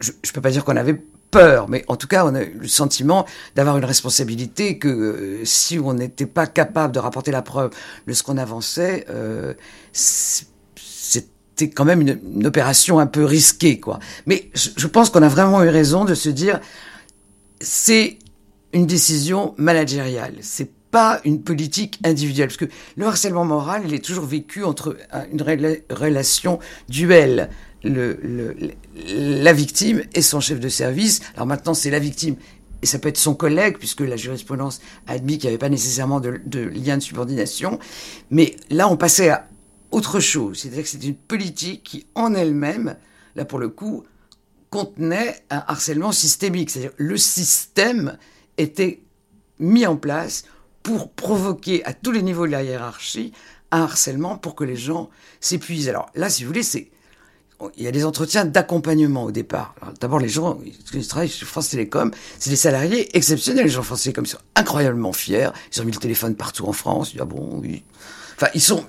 je, je peux pas dire qu'on avait peur, mais en tout cas, on a eu le sentiment d'avoir une responsabilité que euh, si on n'était pas capable de rapporter la preuve de ce qu'on avançait, euh, c'était quand même une, opération un peu risquée, quoi. Mais je, pense qu'on a vraiment eu raison de se dire, c'est une décision managériale, c'est pas une politique individuelle, parce que le harcèlement moral, il est toujours vécu entre une relation duel la victime et son chef de service. Alors maintenant, c'est la victime et ça peut être son collègue, puisque la jurisprudence a admis qu'il n'y avait pas nécessairement de, lien de subordination. Mais là, on passait à autre chose. C'est-à-dire que c'était une politique qui, en elle-même, là pour le coup, contenait un harcèlement systémique. C'est-à-dire le système était mis en place pour provoquer à tous les niveaux de la hiérarchie un harcèlement pour que les gens s'épuisent. Alors là, si vous voulez, c'est il y a des entretiens d'accompagnement au départ. D'abord, les gens qui travaillent sur France Télécom, c'est des salariés exceptionnels. Les gens de France Télécom ils sont incroyablement fiers. Ils ont mis le téléphone partout en France. Ah bon, oui. Enfin, ils sont,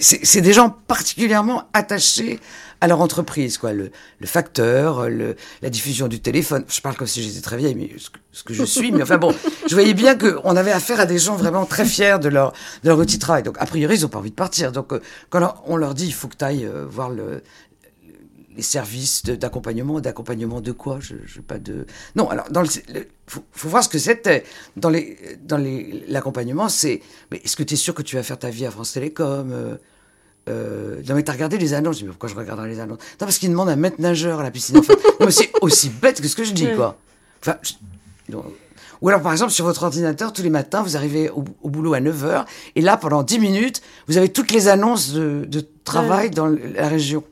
c'est des gens particulièrement attachés à leur entreprise, quoi. Le, facteur, la diffusion du téléphone. Je parle comme si j'étais très vieille, mais ce que, je suis. Mais enfin bon, je voyais bien qu'on avait affaire à des gens vraiment très fiers de leur, de leur outil travail. Donc, a priori, ils ont pas envie de partir. Donc, euh, quand on leur dit, il faut que tu ailles euh, voir le, les services d'accompagnement, d'accompagnement de quoi? Je, je, pas de non. Alors dans le, faut, voir ce que c'était dans les dans les l'accompagnement. C'est mais est-ce que tu es sûr que tu vas faire ta vie à France Télécom euh, euh, non mais t'as regardé les annonces, je dis, mais pourquoi je regarderai les annonces? Non parce qu'ils demandent un maître nageur à la piscine. Enfin, c'est aussi bête que ce que je dis quoi. Enfin, ou alors par exemple sur votre ordinateur tous les matins vous arrivez au, boulot à 9h et là pendant 10 minutes vous avez toutes les annonces de, de travail dans la région.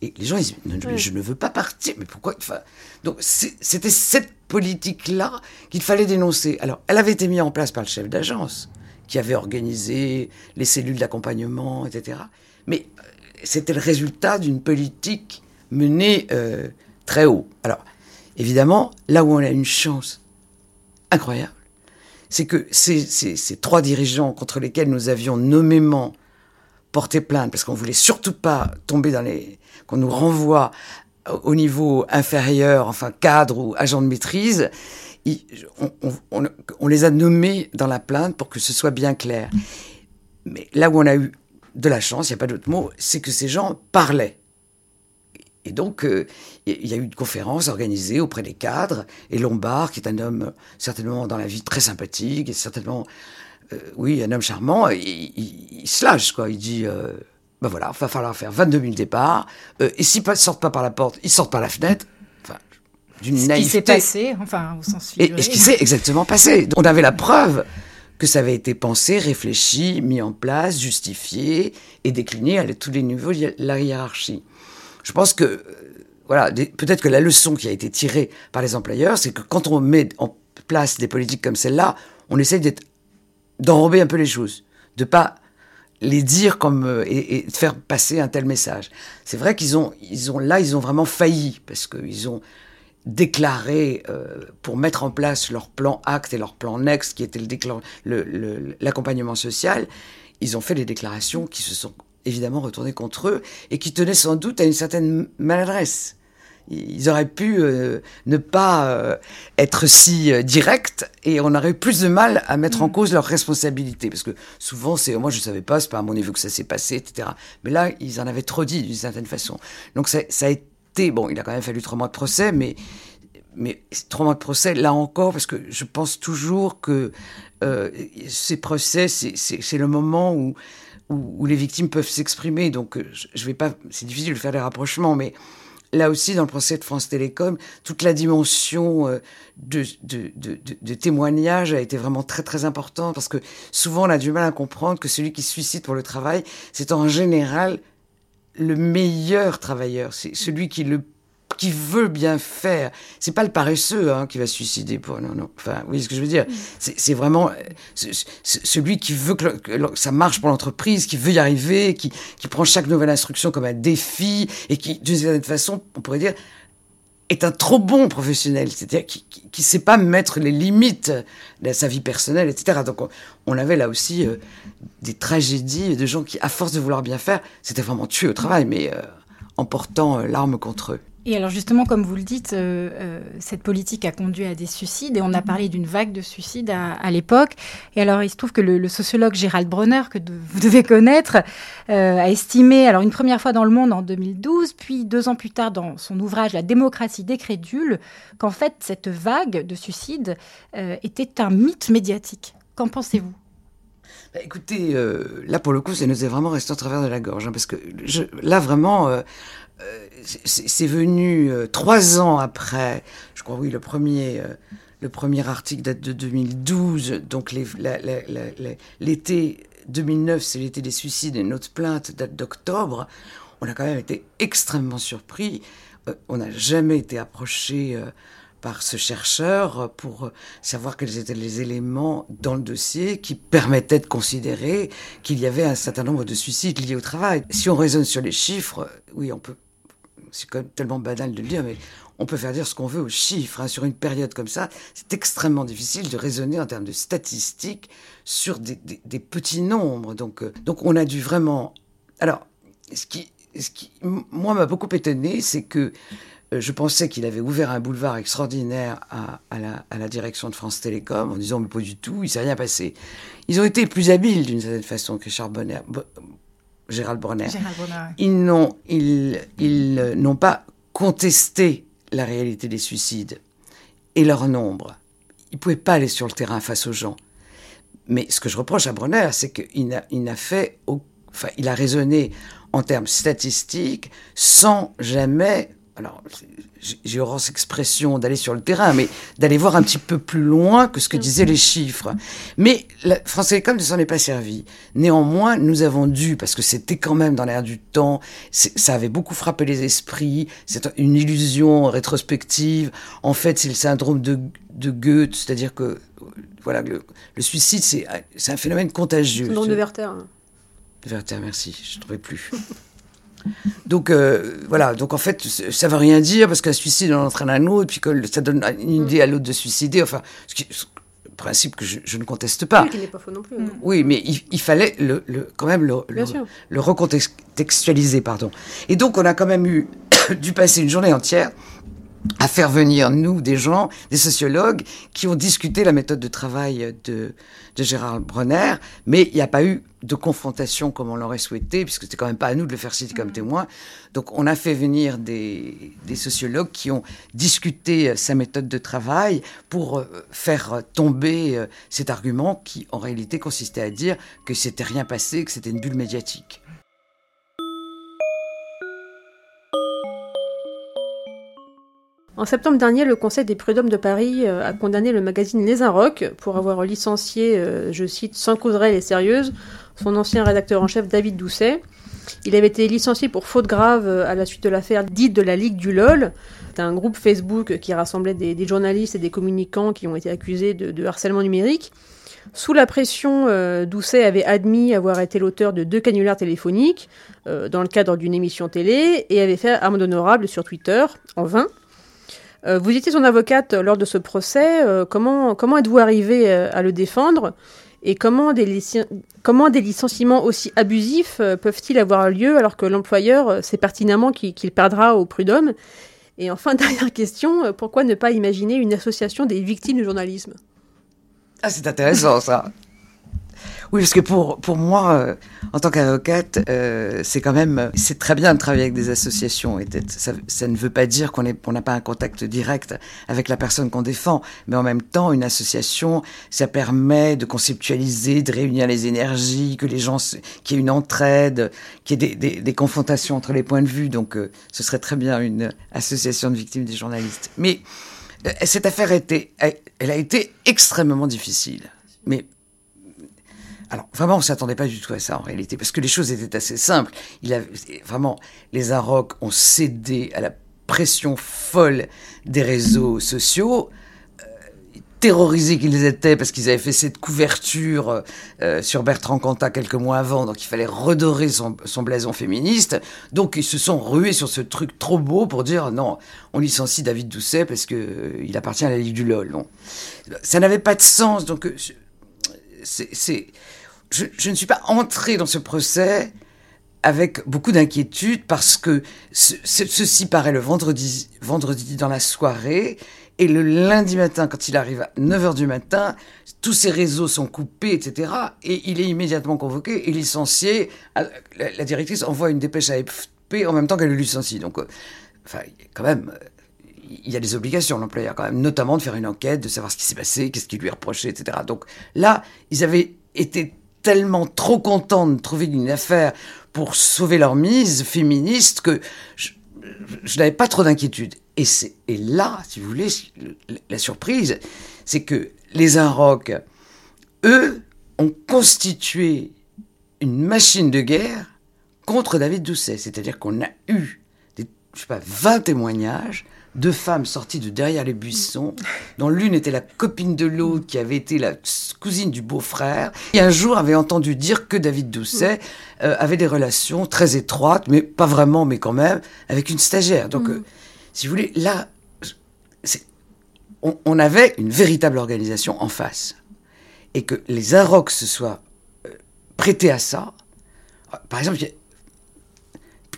Et les gens ils disent, je ne veux pas partir, mais pourquoi enfin, Donc c'était cette politique-là qu'il fallait dénoncer. Alors, elle avait été mise en place par le chef d'agence, qui avait organisé les cellules d'accompagnement, etc. Mais euh, c'était le résultat d'une politique menée euh, très haut. Alors, évidemment, là où on a une chance incroyable, c'est que ces, ces, ces, trois dirigeants contre lesquels nous avions nommément porté plainte, parce qu'on voulait surtout pas tomber dans les qu'on nous renvoie au niveau inférieur, enfin cadre ou agent de maîtrise, on, les a nommés dans la plainte pour que ce soit bien clair. Mais là où on a eu de la chance, il n'y a pas d'autre mot, c'est que ces gens parlaient. Et donc, euh, il y a eu une conférence organisée auprès des cadres, et Lombard, qui est un homme certainement dans la vie très sympathique, et certainement, oui, un homme charmant, il, se lâche, quoi. Il dit, euh, ben voilà, il va falloir faire 22 000 départs, et s'ils ne sortent pas par la porte, ils sortent par la fenêtre. Enfin, d'une naïveté. Ce qui s'est passé, enfin, au sens figuré. Et, ce qui s'est exactement passé. On avait la preuve que ça avait été pensé, réfléchi, mis en place, justifié et décliné à tous les niveaux de la hiérarchie. Je pense que, euh, voilà, peut-être que la leçon qui a été tirée par les employeurs, c'est que quand on met en place des politiques comme celle-là, on essaye d'enrober un peu les choses, de pas les dire comme euh, et, de faire passer un tel message. C'est vrai qu'ils ont, ils ont là, ils ont vraiment failli parce qu'ils ont déclaré euh, pour mettre en place leur plan Act et leur plan Next, qui était l'accompagnement le, social, ils ont fait des déclarations qui se sont évidemment retournées contre eux et qui tenaient sans doute à une certaine maladresse. Ils auraient pu euh, ne pas euh, être si directs et on aurait eu plus de mal à mettre en mm. cause leurs responsabilités. Parce que souvent, c'est moi je ne savais pas, c'est pas à mon niveau que ça s'est passé, etc. Mais là, ils en avaient trop dit d'une certaine façon. Donc ça, ça a été Bon, il a quand même fallu trois mois de procès, mais, mais trois mois de procès, là encore, parce que je pense toujours que euh, ces procès, c'est le moment où, où, les victimes peuvent s'exprimer. Donc, je, vais pas, c'est difficile de faire des rapprochements, mais là aussi, dans le procès de France Télécom, toute la dimension euh, de, témoignage a été vraiment très très importante parce que souvent on a du mal à comprendre que celui qui se suicide pour le travail, c'est en général le meilleur travailleur, c'est celui qui le qui veut bien faire. C'est pas le paresseux hein, qui va se suicider pour non non. Enfin, oui, ce que je veux dire, c'est vraiment euh, celui qui veut que, ça marche pour l'entreprise, qui veut y arriver, qui, qui prend chaque nouvelle instruction comme un défi et qui, d'une certaine façon, on pourrait dire, est un trop bon professionnel, c'est-à-dire qui, qui, sait pas mettre les limites de sa vie personnelle, etc. Donc on, avait là aussi euh, des tragédies de gens qui, à force de vouloir bien faire, s'étaient vraiment tués au travail, mais euh, en portant euh, l'arme contre eux. Et alors justement, comme vous le dites, euh, euh, cette politique a conduit à des suicides et on a mhm. parlé d'une vague de suicides à, l'époque. Et alors il se trouve que le, sociologue Gérald Bronner, que vous devez connaître, euh, a estimé, alors une première fois dans le monde en 2012, puis deux ans plus tard dans son ouvrage La démocratie des crédules, qu'en fait cette vague de suicides était un mythe médiatique. Qu'en pensez-vous? Bah, écoutez, là pour le coup, ça nous est vraiment resté en travers de la gorge, hein, parce que là vraiment, c'est venu euh, trois ans après, je crois oui, le premier, euh, le premier article date de 2012, donc l'été 2009, c'est l'été des suicides, et notre plainte date d'octobre. On a quand même été extrêmement surpris. Euh, on n'a jamais été approché par ce chercheur pour savoir quels étaient les éléments dans le dossier qui permettaient de considérer qu'il y avait un certain nombre de suicides liés au travail. Si on raisonne sur les chiffres, oui, on peut c'est tellement banal de le dire, mais on peut faire dire ce qu'on veut aux chiffres. Hein. Sur une période comme ça, c'est extrêmement difficile de raisonner en termes de statistiques sur des, petits nombres. Donc, euh, donc on a dû vraiment... Alors, ce qui, ce qui moi, m'a beaucoup étonné, c'est que euh, je pensais qu'il avait ouvert un boulevard extraordinaire à, la, direction de France Télécom en disant mais pas du tout, il s'est rien passé. Ils ont été plus habiles d'une certaine façon que Gérald Bronner. Ils n'ont ils, ils n'ont pas contesté la réalité des suicides et leur nombre. Ils ne pouvaient pas aller sur le terrain face aux gens. Mais ce que je reproche à Bronner, c'est qu'il n'a, il n'a fait, enfin, il a raisonné en termes statistiques sans jamais alors j'ai horreur cette expression d'aller sur le terrain, mais d'aller voir un petit peu plus loin que ce que disaient les chiffres. Mais la France Télécom ne s'en est pas servi. Néanmoins, nous avons dû, parce que c'était quand même dans l'air du temps, ça avait beaucoup frappé les esprits, c'est une illusion rétrospective. En fait, c'est le syndrome de, de Goethe, c'est-à-dire que voilà, le, le suicide, c'est un phénomène contagieux. Le syndrome de Werther. De Werther, merci, je ne trouvais plus. Donc euh, voilà, donc en fait, ça veut rien dire parce qu'un suicide en entraîne un autre, puis que ça donne une idée à l'autre de suicider. Enfin, ce qui, principe que je, ne conteste pas. Oui, qui n'est pas faux non plus. Hein. Oui, mais il, fallait le, quand même le, le, recontextualiser, pardon. Et donc on a quand même eu dû passer une journée entière à faire venir, nous, des gens, des sociologues, qui ont discuté la méthode de travail de, de Gérard Bronner, mais il n'y a pas eu de confrontation comme on l'aurait souhaité, puisque c'était quand même pas à nous de le faire citer comme mm. témoin. Donc on a fait venir des, des, sociologues qui ont discuté sa méthode de travail pour euh, faire tomber euh, cet argument qui, en réalité, consistait à dire que c'était rien passé, que c'était une bulle médiatique. En septembre dernier, le Conseil des prud'hommes de Paris euh, a condamné le magazine Les Inrocks pour avoir licencié, euh, je cite, sans cause réelle et sérieuse, son ancien rédacteur en chef David Doucet. Il avait été licencié pour faute grave euh, à la suite de l'affaire dite de la Ligue du LOL. C'est un groupe Facebook qui rassemblait des, journalistes et des communicants qui ont été accusés de, harcèlement numérique. Sous la pression, Doucet avait admis avoir été l'auteur de deux canulars téléphoniques dans le cadre d'une émission télé et avait fait amende honorable sur Twitter, en vain. Euh, vous étiez son avocate lors de ce procès. Euh, comment comment êtes-vous arrivé euh, à le défendre? Et comment des, comment des licenciements aussi abusifs peuvent-ils avoir lieu alors que l'employeur sait pertinemment qu'il perdra au prud'homme? Et enfin, dernière question, pourquoi ne pas imaginer une association des victimes du journalisme? Ah, c'est intéressant ça oui, parce que pour, pour moi, euh, en tant qu'avocate, euh, c'est quand même, c'est très bien de travailler avec des associations. Et ça, ça ne veut pas dire qu'on on n'a pas un contact direct avec la personne qu'on défend. Mais en même temps, une association, ça permet de conceptualiser, de réunir les énergies, que les gens, qu'il y ait une entraide, qu'il y ait des, des, des, confrontations entre les points de vue. Donc, euh, ce serait très bien une association de victimes des journalistes. Mais cette affaire a été, elle a été extrêmement difficile. Mais alors vraiment, on s'attendait pas du tout à ça en réalité, parce que les choses étaient assez simples. Il vraiment les Arocs ont cédé à la pression folle des réseaux sociaux. Euh, terrorisés qu'ils étaient parce qu'ils avaient fait cette couverture euh, sur Bertrand Cantat quelques mois avant, donc il fallait redorer son, son, blason féministe. Donc ils se sont rués sur ce truc trop beau pour dire non, on licencie David Doucet parce que euh, il appartient à la Ligue du LOL. Ça n'avait pas de sens. Donc euh, c'est je, ne suis pas entré dans ce procès avec beaucoup d'inquiétude parce que ceci paraît le vendredi, dans la soirée et le lundi matin, quand il arrive à 9h du matin, tous ses réseaux sont coupés, etc. Et il est immédiatement convoqué et licencié. Ah, la, directrice envoie une dépêche à FP en même temps qu'elle le licencie. Donc, euh, enfin, quand même, euh, il y a des obligations, l'employeur, quand même, notamment de faire une enquête, de savoir ce qui s'est passé, qu'est-ce qui lui est reproché, etc. Donc là, ils avaient été tellement trop contents de trouver une affaire pour sauver leur mise féministe que je, n'avais pas trop d'inquiétude. Et, et là, si vous voulez, la surprise, c'est que les Inrocks, eux, ont constitué une machine de guerre contre David Doucet. C'est-à-dire qu'on a eu, des, je sais pas, 20 témoignages deux femmes sorties de derrière les buissons, dont l'une était la copine de l'autre, qui avait été la cousine du beau-frère, et un jour avait entendu dire que David Doucet euh, avait des relations très étroites, mais pas vraiment, mais quand même, avec une stagiaire. Donc, mm. euh, si vous voulez, là, on, on, avait une véritable organisation en face. Et que les Arocs se soient euh, prêtés à ça. Par exemple,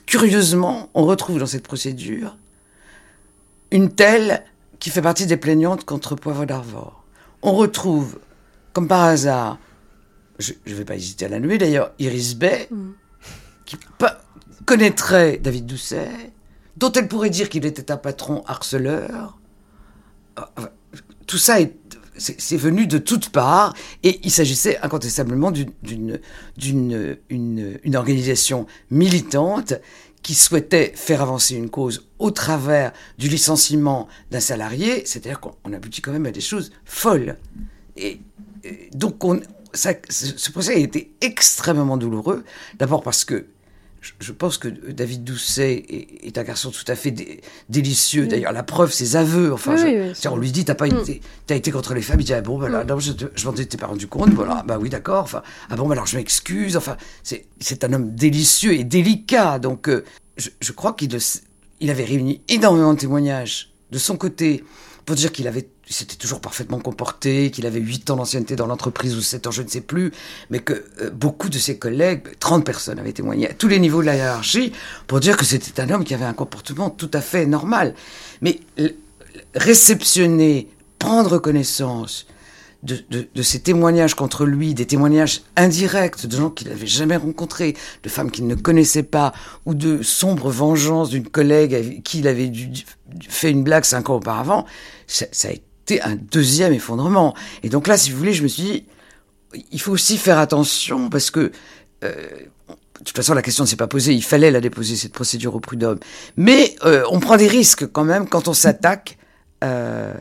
curieusement, on retrouve dans cette procédure une telle qui fait partie des plaignantes contre Poivre d'Arvor. On retrouve, comme par hasard, je ne vais pas hésiter à la nommer d'ailleurs, Iris Bay, mm. qui connaîtrait David Doucet, dont elle pourrait dire qu'il était un patron harceleur. Ah, tout ça est, c'est, venu de toutes parts et il s'agissait incontestablement d'une, d'une, une organisation militante qui souhaitait faire avancer une cause au travers du licenciement d'un salarié, c'est-à-dire qu'on aboutit quand même à des choses folles. Et, donc, on, ça, ce procès a été extrêmement douloureux, d'abord parce que je pense que David Doucet est, un garçon tout à fait délicieux. D'ailleurs, la preuve, ses aveux. Enfin, on lui dit, t'as pas mm. été, as été contre les femmes. Il dit, ah bon, bah, là, mm. je, je m'en étais pas rendu compte. Voilà, bah oui, d'accord. Enfin, ah bon, bah, alors je m'excuse. Enfin, c'est un homme délicieux et délicat. Donc, euh, je, je, crois qu'il il avait réuni énormément de témoignages de son côté pour dire qu'il avait, s'était toujours parfaitement comporté, qu'il avait 8 ans d'ancienneté dans l'entreprise ou 7 ans, je ne sais plus, mais que euh, beaucoup de ses collègues, 30 personnes avaient témoigné à tous les niveaux de la hiérarchie pour dire que c'était un homme qui avait un comportement tout à fait normal. Mais réceptionner, prendre connaissance, de, ces témoignages contre lui, des témoignages indirects de gens qu'il n'avait jamais rencontrés, de femmes qu'il ne connaissait pas, ou de sombres vengeances d'une collègue avec qui il avait fait une blague cinq ans auparavant, ça, a été un deuxième effondrement. Et donc là, si vous voulez, je me suis dit, il faut aussi faire attention parce que euh, de toute façon, la question ne s'est pas posée. Il fallait la déposer, cette procédure au prud'homme. Mais euh, on prend des risques quand même quand on s'attaque euh,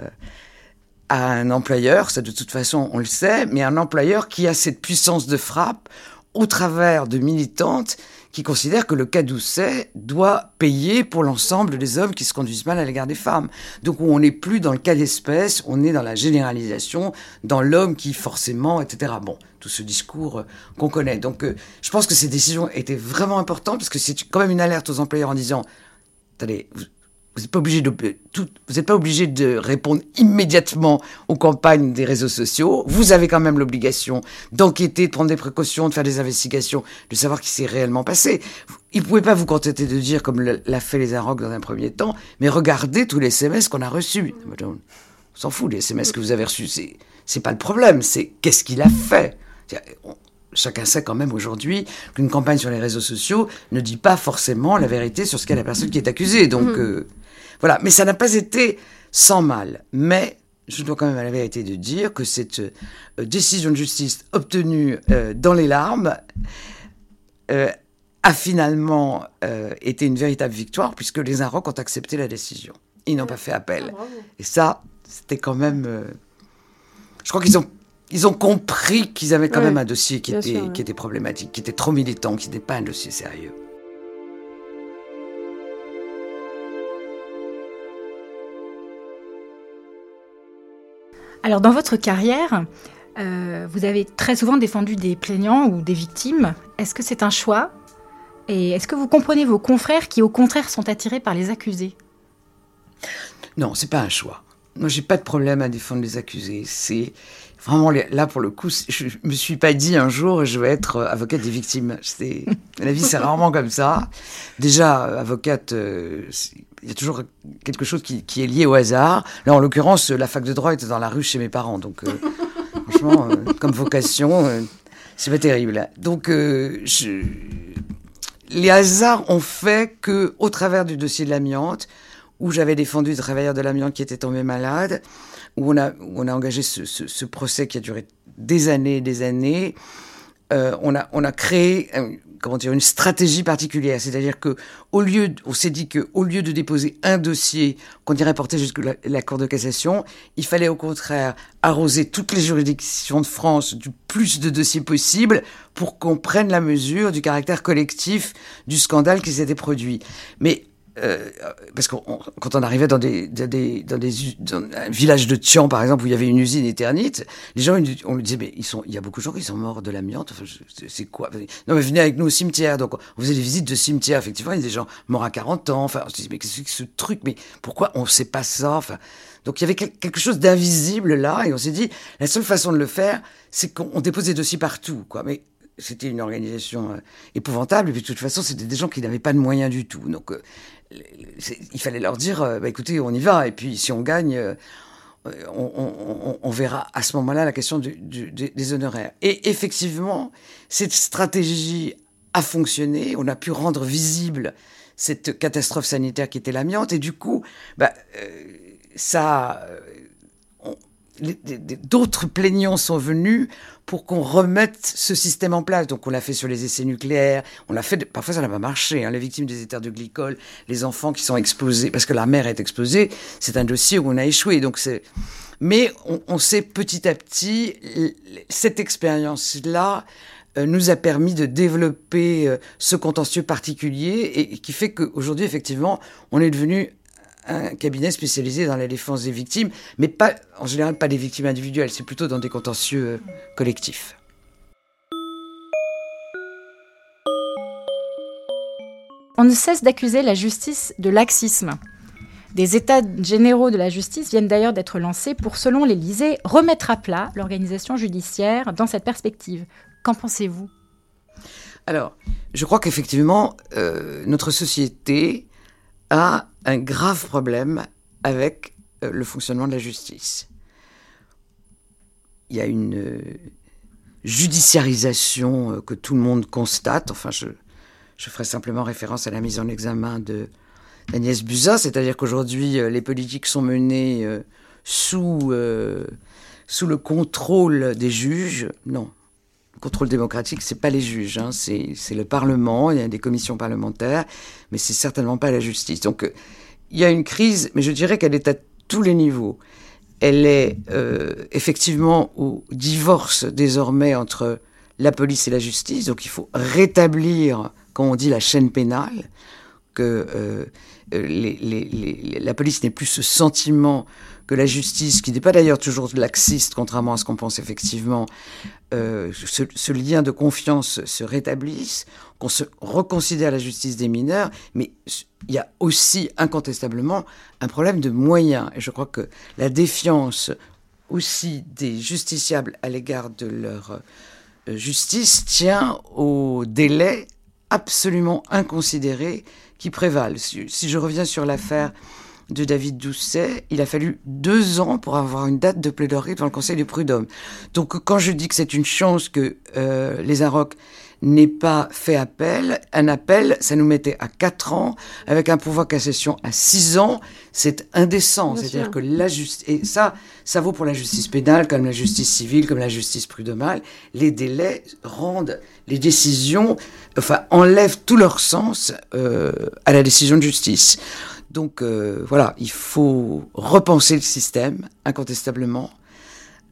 à un employeur, ça de toute façon on le sait, mais un employeur qui a cette puissance de frappe au travers de militantes qui considèrent que le cas Doucet doit payer pour l'ensemble des hommes qui se conduisent mal à l'égard des femmes. Donc on n'est plus dans le cas d'espèce, on est dans la généralisation, dans l'homme qui forcément, etc. Bon, tout ce discours euh, qu'on connaît. Donc euh, je pense que ces décisions étaient vraiment importantes parce que c'est quand même une alerte aux employeurs en disant, attendez, vous n'êtes pas obligé de tout, vous n'êtes pas obligé de répondre immédiatement aux campagnes des réseaux sociaux. Vous avez quand même l'obligation d'enquêter, de prendre des précautions, de faire des investigations, de savoir qui s'est réellement passé. Il ne pouvait pas vous contenter de dire, comme l'a fait les Arocs dans un premier temps, mais regardez tous les SMS qu'on a reçus. On s'en fout, les SMS que vous avez reçus. C'est, c'est pas le problème, c'est qu'est-ce qu'il a fait. chacun sait quand même aujourd'hui qu'une campagne sur les réseaux sociaux ne dit pas forcément la vérité sur ce qu'est la personne qui est accusée. Donc, mmh. euh, voilà, mais ça n'a pas été sans mal. Mais je dois quand même à la vérité de dire que cette euh, décision de justice obtenue euh, dans les larmes euh, a finalement été une véritable victoire puisque les Inrocks ont accepté la décision. Ils n'ont pas fait appel. Ah, Et ça, c'était quand même. je crois qu'ils ont ils ont compris qu'ils avaient quand même un dossier qui était, qui était problématique, qui était trop militant, qui n'était pas un dossier sérieux. Alors dans votre carrière, euh, vous avez très souvent défendu des plaignants ou des victimes. Est-ce que c'est un choix? Et est-ce que vous comprenez vos confrères qui au contraire sont attirés par les accusés? Non, c'est pas un choix. Moi, j'ai pas de problème à défendre les accusés. C'est vraiment là pour le coup, je me suis pas dit un jour je vais être avocate des victimes. C'est la vie, c'est rarement comme ça. Déjà, avocate, euh, il y a toujours quelque chose qui, est lié au hasard. Là, en l'occurrence, la fac de droit était dans la rue chez mes parents, donc euh, franchement, euh, comme vocation, c'est pas terrible. Donc, je... les hasards ont fait que, au travers du dossier de l'amiante, où j'avais défendu des travailleurs de l'amiante qui étaient tombés malades, où on a, on a engagé ce, procès qui a duré des années et des années, euh, on, a, on a créé comment dire, une stratégie particulière. C'est-à-dire que au lieu, on s'est dit que au lieu de déposer un dossier qu'on irait porter jusqu'à la, la, Cour de cassation, il fallait au contraire arroser toutes les juridictions de France du plus de dossiers possible pour qu'on prenne la mesure du caractère collectif du scandale qui s'était produit. Mais euh, parce que quand on arrivait dans des, dans un village de Tian, par exemple, où il y avait une usine éternite, les gens, on lui disait, mais il y a beaucoup de gens qui sont morts de l'amiante. Enfin, c'est quoi? Non, mais venez avec nous au cimetière. Donc, on faisait des visites de cimetière. Effectivement, il y a des gens morts à 40 ans. Enfin, on se disait, mais qu'est-ce que ce truc? Mais pourquoi on sait pas ça? Enfin, donc il y avait quelque chose d'invisible là, et on s'est dit, la seule façon de le faire, c'est qu'on dépose des dossiers partout, quoi. Mais c'était une organisation euh, épouvantable, et puis de toute façon, c'était des gens qui n'avaient pas de moyens du tout. Donc, euh, il fallait leur dire, euh, bah, écoutez, on y va, et puis si on gagne, euh, on, verra à ce moment-là la question des honoraires. Et effectivement, cette stratégie a fonctionné, on a pu rendre visible cette catastrophe sanitaire qui était l'amiante, et du coup, bah, euh, ça d'autres plaignants sont venus pour qu'on remette ce système en place. Donc on l'a fait sur les essais nucléaires, on l'a fait, parfois ça n'a pas marché, hein. les victimes des éthers de glycol, les enfants qui sont explosés, parce que la mère est explosée, c'est un dossier où on a échoué. Donc c'est... Mais on, sait petit à petit, cette expérience-là euh, nous a permis de développer euh, ce contentieux particulier et qui fait qu'aujourd'hui, effectivement, on est devenu un cabinet spécialisé dans la défense des victimes, mais pas, en général pas des victimes individuelles, c'est plutôt dans des contentieux euh, collectifs. On ne cesse d'accuser la justice de laxisme. Des états généraux de la justice viennent d'ailleurs d'être lancés pour, selon l'Élysée, remettre à plat l'organisation judiciaire dans cette perspective. Qu'en pensez-vous? Alors, je crois qu'effectivement, euh, notre société a un grave problème avec euh, le fonctionnement de la justice. Il y a une euh, judiciarisation que tout le monde constate. Enfin, je, ferai simplement référence à la mise en examen de Agnès Buzyn, c'est-à-dire qu'aujourd'hui, les politiques sont menées sous, sous le contrôle des juges. Non, contrôle démocratique, c'est pas les juges, hein, c'est le Parlement, il y a des commissions parlementaires, mais c'est certainement pas la justice. Donc euh, il y a une crise, mais je dirais qu'elle est à tous les niveaux. Elle est euh, effectivement au divorce désormais entre la police et la justice, donc il faut rétablir, quand on dit la chaîne pénale, que euh, la police n'ait plus ce sentiment que la justice, qui n'est pas d'ailleurs toujours laxiste, contrairement à ce qu'on pense effectivement, euh, ce, lien de confiance se rétablisse, qu'on se reconsidère la justice des mineurs, mais il y a aussi incontestablement un problème de moyens. Et je crois que la défiance aussi des justiciables à l'égard de leur euh, justice tient au délai absolument inconsidéré qui prévalent. Si, je reviens sur l'affaire de David Doucet, il a fallu deux ans pour avoir une date de plaidoirie devant le Conseil de prud'homme. Donc quand je dis que c'est une chance que euh, les Arocs n'aient pas fait appel, un appel, ça nous mettait à quatre ans, avec un pouvoir cassation à six ans, c'est indécent. C'est-à-dire que la justice, et ça, ça vaut pour la justice pénale, comme la justice civile, comme la justice prud'homale, les délais rendent les décisions, enfin, enlèvent tout leur sens euh, à la décision de justice. Donc euh, voilà, il faut repenser le système, incontestablement.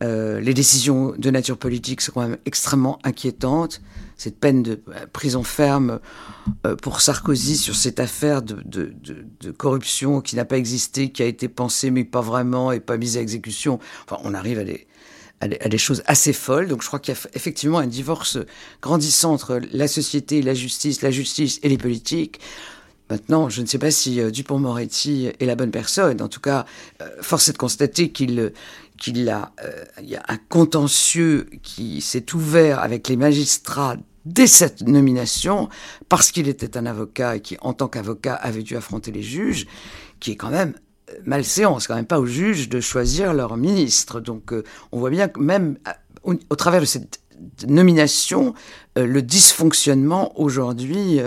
Euh, les décisions de nature politique sont quand même extrêmement inquiétantes. Cette peine de prison ferme pour Sarkozy sur cette affaire de, corruption qui n'a pas existé, qui a été pensée mais pas vraiment et pas mise à exécution. Enfin, on arrive à des, choses assez folles. Donc je crois qu'il y a effectivement un divorce grandissant entre la société, la justice, la justice et les politiques. Maintenant, je ne sais pas si euh, Dupont-Moretti est la bonne personne. En tout cas, euh, force est de constater qu'il qu'il a, euh, il y a un contentieux qui s'est ouvert avec les magistrats dès cette nomination, parce qu'il était un avocat et qui, en tant qu'avocat, avait dû affronter les juges, qui est quand même malséance, quand même pas aux juges de choisir leur ministre. Donc euh, on voit bien que même euh, au, travers de cette nomination, euh, le dysfonctionnement aujourd'hui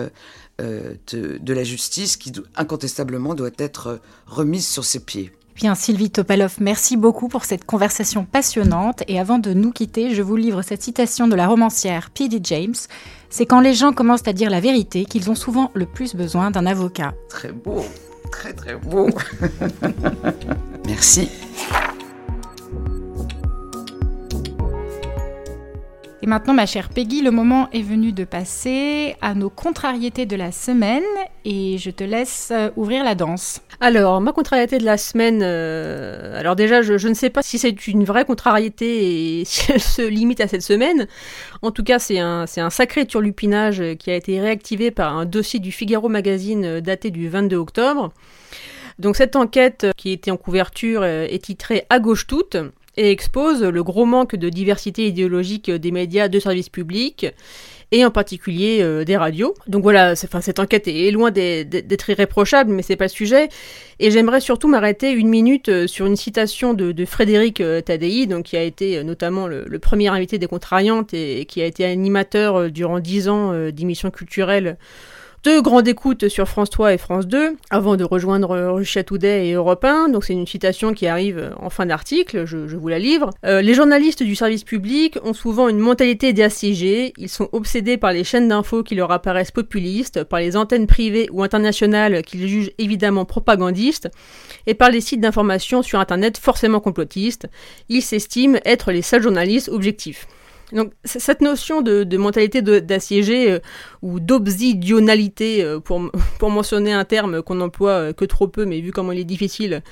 de, la justice qui incontestablement doit être remise sur ses pieds. Bien, Sylvie Topalov, merci beaucoup pour cette conversation passionnante. Et avant de nous quitter, je vous livre cette citation de la romancière P.D. James. C'est quand les gens commencent à dire la vérité qu'ils ont souvent le plus besoin d'un avocat. Très beau très très beau. Merci. Et maintenant, ma chère Peggy, le moment est venu de passer à nos contrariétés de la semaine et je te laisse euh, ouvrir la danse. Alors, ma contrariété de la semaine, euh, alors déjà, je, ne sais pas si c'est une vraie contrariété et si elle se limite à cette semaine. En tout cas, c'est un, c'est un sacré turlupinage qui a été réactivé par un dossier du Figaro Magazine euh, daté du 22 octobre. Donc cette enquête qui était en couverture est titrée À gauche toute et expose le gros manque de diversité idéologique des médias de service public et en particulier euh, des radios. Donc voilà, enfin, cette enquête est loin d'être irréprochable, mais c'est pas le sujet. Et j'aimerais surtout m'arrêter une minute euh, sur une citation de, Frédéric euh, Tadei, donc qui a été notamment le, le, premier invité des Contrariantes et, qui a été animateur durant dix ans d'émissions culturelles deux grandes écoutes sur France 3 et France 2 avant de rejoindre Russia Today et Europe 1. Donc c'est une citation qui arrive en fin d'article, je, vous la livre. Euh, les journalistes du service public ont souvent une mentalité d'assiégés. Ils sont obsédés par les chaînes d'infos qui leur apparaissent populistes, par les antennes privées ou internationales qu'ils jugent évidemment propagandistes, et par les sites d'information sur Internet forcément complotistes. Ils s'estiment être les seuls journalistes objectifs. Donc cette notion de, mentalité d'assiégé euh, ou d'obsidionalité, euh, pour, pour mentionner un terme qu'on emploie euh, que trop peu, mais vu comment il est difficile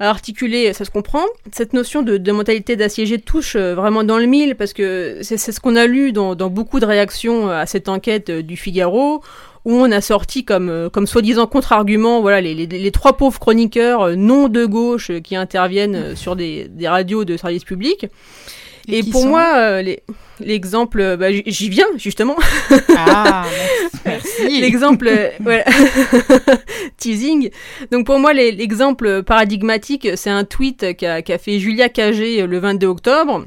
à articuler, ça se comprend. Cette notion de, mentalité d'assiégé touche vraiment dans le mille, parce que c'est ce qu'on a lu dans, beaucoup de réactions à cette enquête du Figaro, où on a sorti comme, comme soi-disant contre-argument voilà, les, les, trois pauvres chroniqueurs non de gauche qui interviennent sur des radios de service public. Et, pour moi, l'exemple, bah, j'y viens justement. Ah, merci. l'exemple, voilà. teasing. Donc pour moi, l'exemple paradigmatique, c'est un tweet qu'a fait Julia Cagé le 22 octobre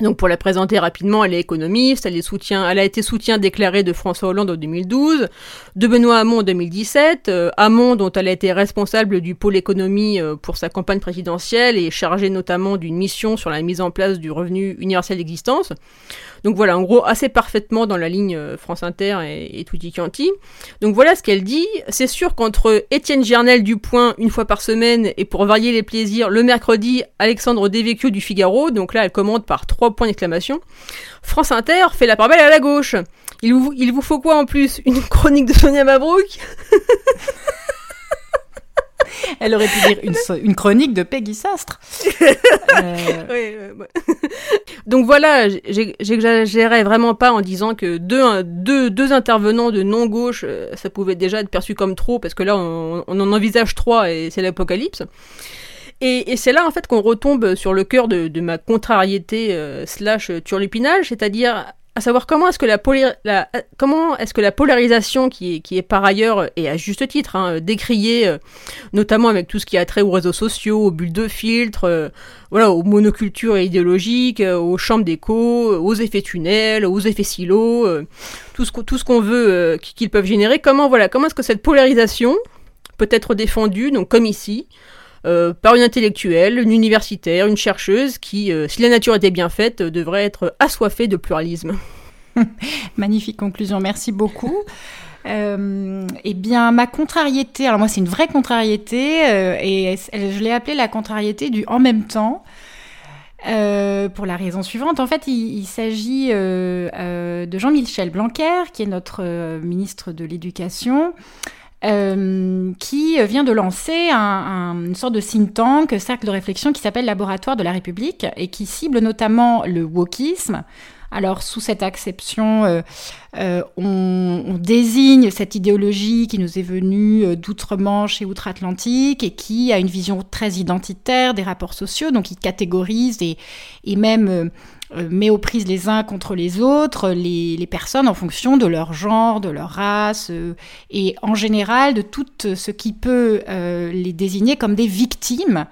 donc pour la présenter rapidement, elle est économiste, elle, est soutien, elle a été soutien déclaré de François Hollande en 2012, de Benoît Hamon en 2017, euh, Hamon dont elle a été responsable du pôle économie euh, pour sa campagne présidentielle et chargée notamment d'une mission sur la mise en place du revenu universel d'existence. Donc voilà, en gros, assez parfaitement dans la ligne euh, France Inter et, et Tutti. Donc voilà ce qu'elle dit. C'est sûr qu'entre Étienne Gernel du Point une fois par semaine et pour varier les plaisirs, le mercredi, Alexandre Devecchio du Figaro, donc là elle commande par trois points d'exclamation. France Inter fait la part belle à la gauche. Il vous, il vous faut quoi en plus? Une chronique de Sonia Mabrouk? Elle aurait pu dire une, chronique de Peggy Sastre. Euh, Donc voilà, j'exagérais vraiment pas en disant que deux, deux, deux intervenants de non-gauche, euh, ça pouvait déjà être perçu comme trop, parce que là, on, en envisage trois et c'est l'apocalypse. Et, c'est là en fait qu'on retombe sur le cœur de, ma contrariété euh, slash turlupinage, c'est-à-dire à savoir comment est-ce que la, la comment est-ce que la polarisation qui est, par ailleurs et à juste titre hein, décriée euh, notamment avec tout ce qui a trait aux réseaux sociaux, aux bulles de filtre, euh, voilà, aux monocultures idéologiques, euh, aux chambres d'écho, aux effets tunnels, aux effets silos, tout ce tout ce qu'on veut qu'ils peuvent générer. Comment voilà, comment est-ce que cette polarisation peut être défendue donc comme ici par une intellectuelle, une universitaire, une chercheuse qui, si la nature était bien faite, devrait être assoiffée de pluralisme. Magnifique conclusion, merci beaucoup. Euh, eh bien, ma contrariété, alors moi c'est une vraie contrariété, euh, et je l'ai appelée la contrariété du en même temps. Euh, pour la raison suivante, en fait, il, s'agit de Jean-Michel Blanquer, qui est notre ministre de l'Éducation, qui vient de lancer une sorte de think tank, cercle de réflexion qui s'appelle Laboratoire de la République et qui cible notamment le wokisme, alors sous cette acception, euh, euh, on, désigne cette idéologie qui nous est venue euh, d'outre-Manche et outre-Atlantique et qui a une vision très identitaire des rapports sociaux, donc il catégorise et, même met aux prises les uns contre les autres les, les, personnes en fonction de leur genre, de leur race et en général de tout ce qui peut les désigner comme des victimes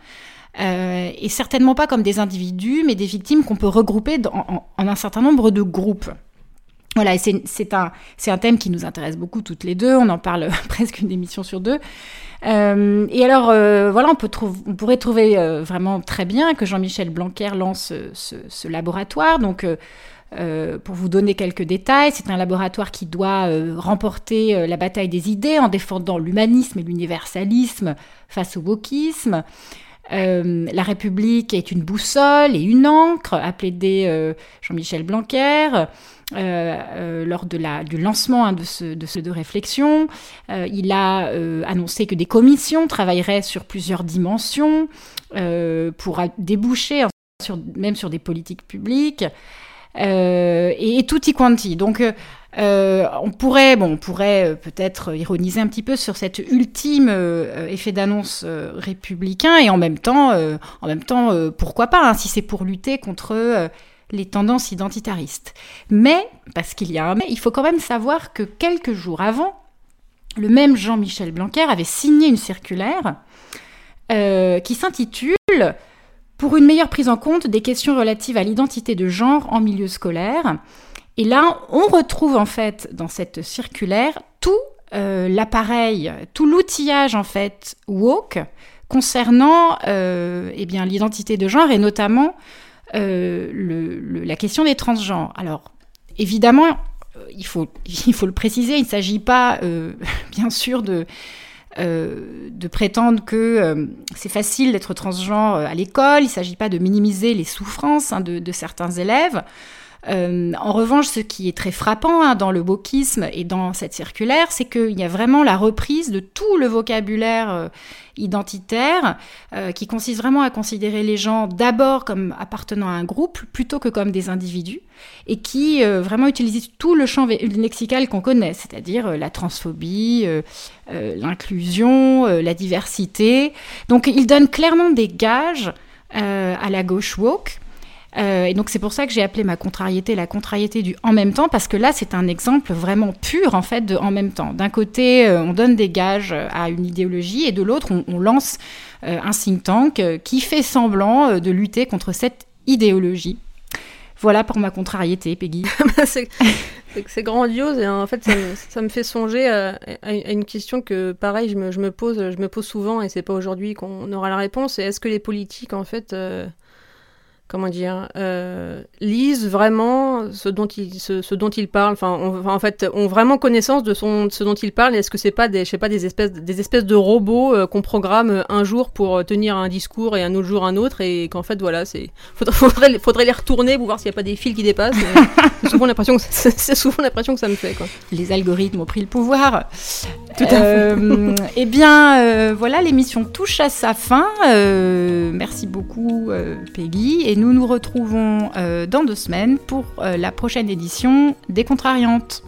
euh, et certainement pas comme des individus, mais des victimes qu'on peut regrouper en, un certain nombre de groupes. Voilà, c'est un, un thème qui nous intéresse beaucoup toutes les deux, on en parle presque une émission sur deux. Euh, et alors, euh, voilà, on, peut on pourrait trouver vraiment très bien que Jean-Michel Blanquer lance ce, ce laboratoire. Donc, pour vous donner quelques détails, c'est un laboratoire qui doit remporter la bataille des idées en défendant l'humanisme et l'universalisme face au wokisme. Euh, la République est une boussole et une encre, a plaidé euh, Jean-Michel Blanquer. Euh, lors de la, du lancement hein, de, ce, de, ce, de réflexion. il a annoncé que des commissions travailleraient sur plusieurs dimensions pour déboucher hein, sur, même sur des politiques publiques. Et, et, tutti quanti. Euh, on pourrait, euh, peut-être ironiser un petit peu sur cet ultime euh, effet d'annonce républicain et en même temps, en même temps, pourquoi pas, hein, si c'est pour lutter contre les tendances identitaristes. Mais, parce qu'il y a un mais, il faut quand même savoir que quelques jours avant, le même Jean-Michel Blanquer avait signé une circulaire qui s'intitule Pour une meilleure prise en compte des questions relatives à l'identité de genre en milieu scolaire. Et là, on retrouve en fait dans cette circulaire tout euh, l'appareil, tout l'outillage en fait woke concernant euh, eh bien l'identité de genre et notamment euh, la question des transgenres. Alors évidemment, il faut, il faut le préciser, il ne s'agit pas bien sûr de de prétendre que c'est facile d'être transgenre à l'école, il ne s'agit pas de minimiser les souffrances hein, de, de, certains élèves. En revanche, ce qui est très frappant hein, dans le wokisme et dans cette circulaire, c'est qu'il y a vraiment la reprise de tout le vocabulaire identitaire, euh, qui consiste vraiment à considérer les gens d'abord comme appartenant à un groupe plutôt que comme des individus, et qui euh, vraiment utilise tout le champ lexical qu'on connaît, c'est-à-dire euh, la transphobie, l'inclusion, la diversité. Donc il donne clairement des gages à la gauche woke. Euh, et donc c'est pour ça que j'ai appelé ma contrariété la contrariété du en même temps, parce que là c'est un exemple vraiment pur en fait de en même temps. D'un côté, euh, on donne des gages à une idéologie, et de l'autre, on, lance euh, un think tank qui fait semblant de lutter contre cette idéologie. Voilà pour ma contrariété, Peggy. c'est grandiose et en fait ça me, fait songer à, une question que pareil je me, pose je me pose souvent et c'est pas aujourd'hui qu'on aura la réponse. est-ce que les politiques en fait comment dire, euh, lisent vraiment ce dont ils, ce, dont ils parlent. Enfin, en fait, ont vraiment connaissance de son, ce dont ils parlent. Est-ce que c'est pas des, je sais pas, des espèces, des espèces de robots euh, qu'on programme un jour pour tenir un discours et un autre jour un autre, et qu'en fait, voilà, c'est, faudrait, faudrait, les retourner pour voir s'il n'y a pas des fils qui dépassent. c'est souvent l'impression que c'est souvent l'impression que ça me fait. Quoi. Les algorithmes ont pris le pouvoir. Tout à fait. Euh, eh bien, voilà, l'émission touche à sa fin. merci beaucoup, Peggy. Et nous nous retrouvons euh, dans deux semaines pour euh, la prochaine édition des Contrariantes.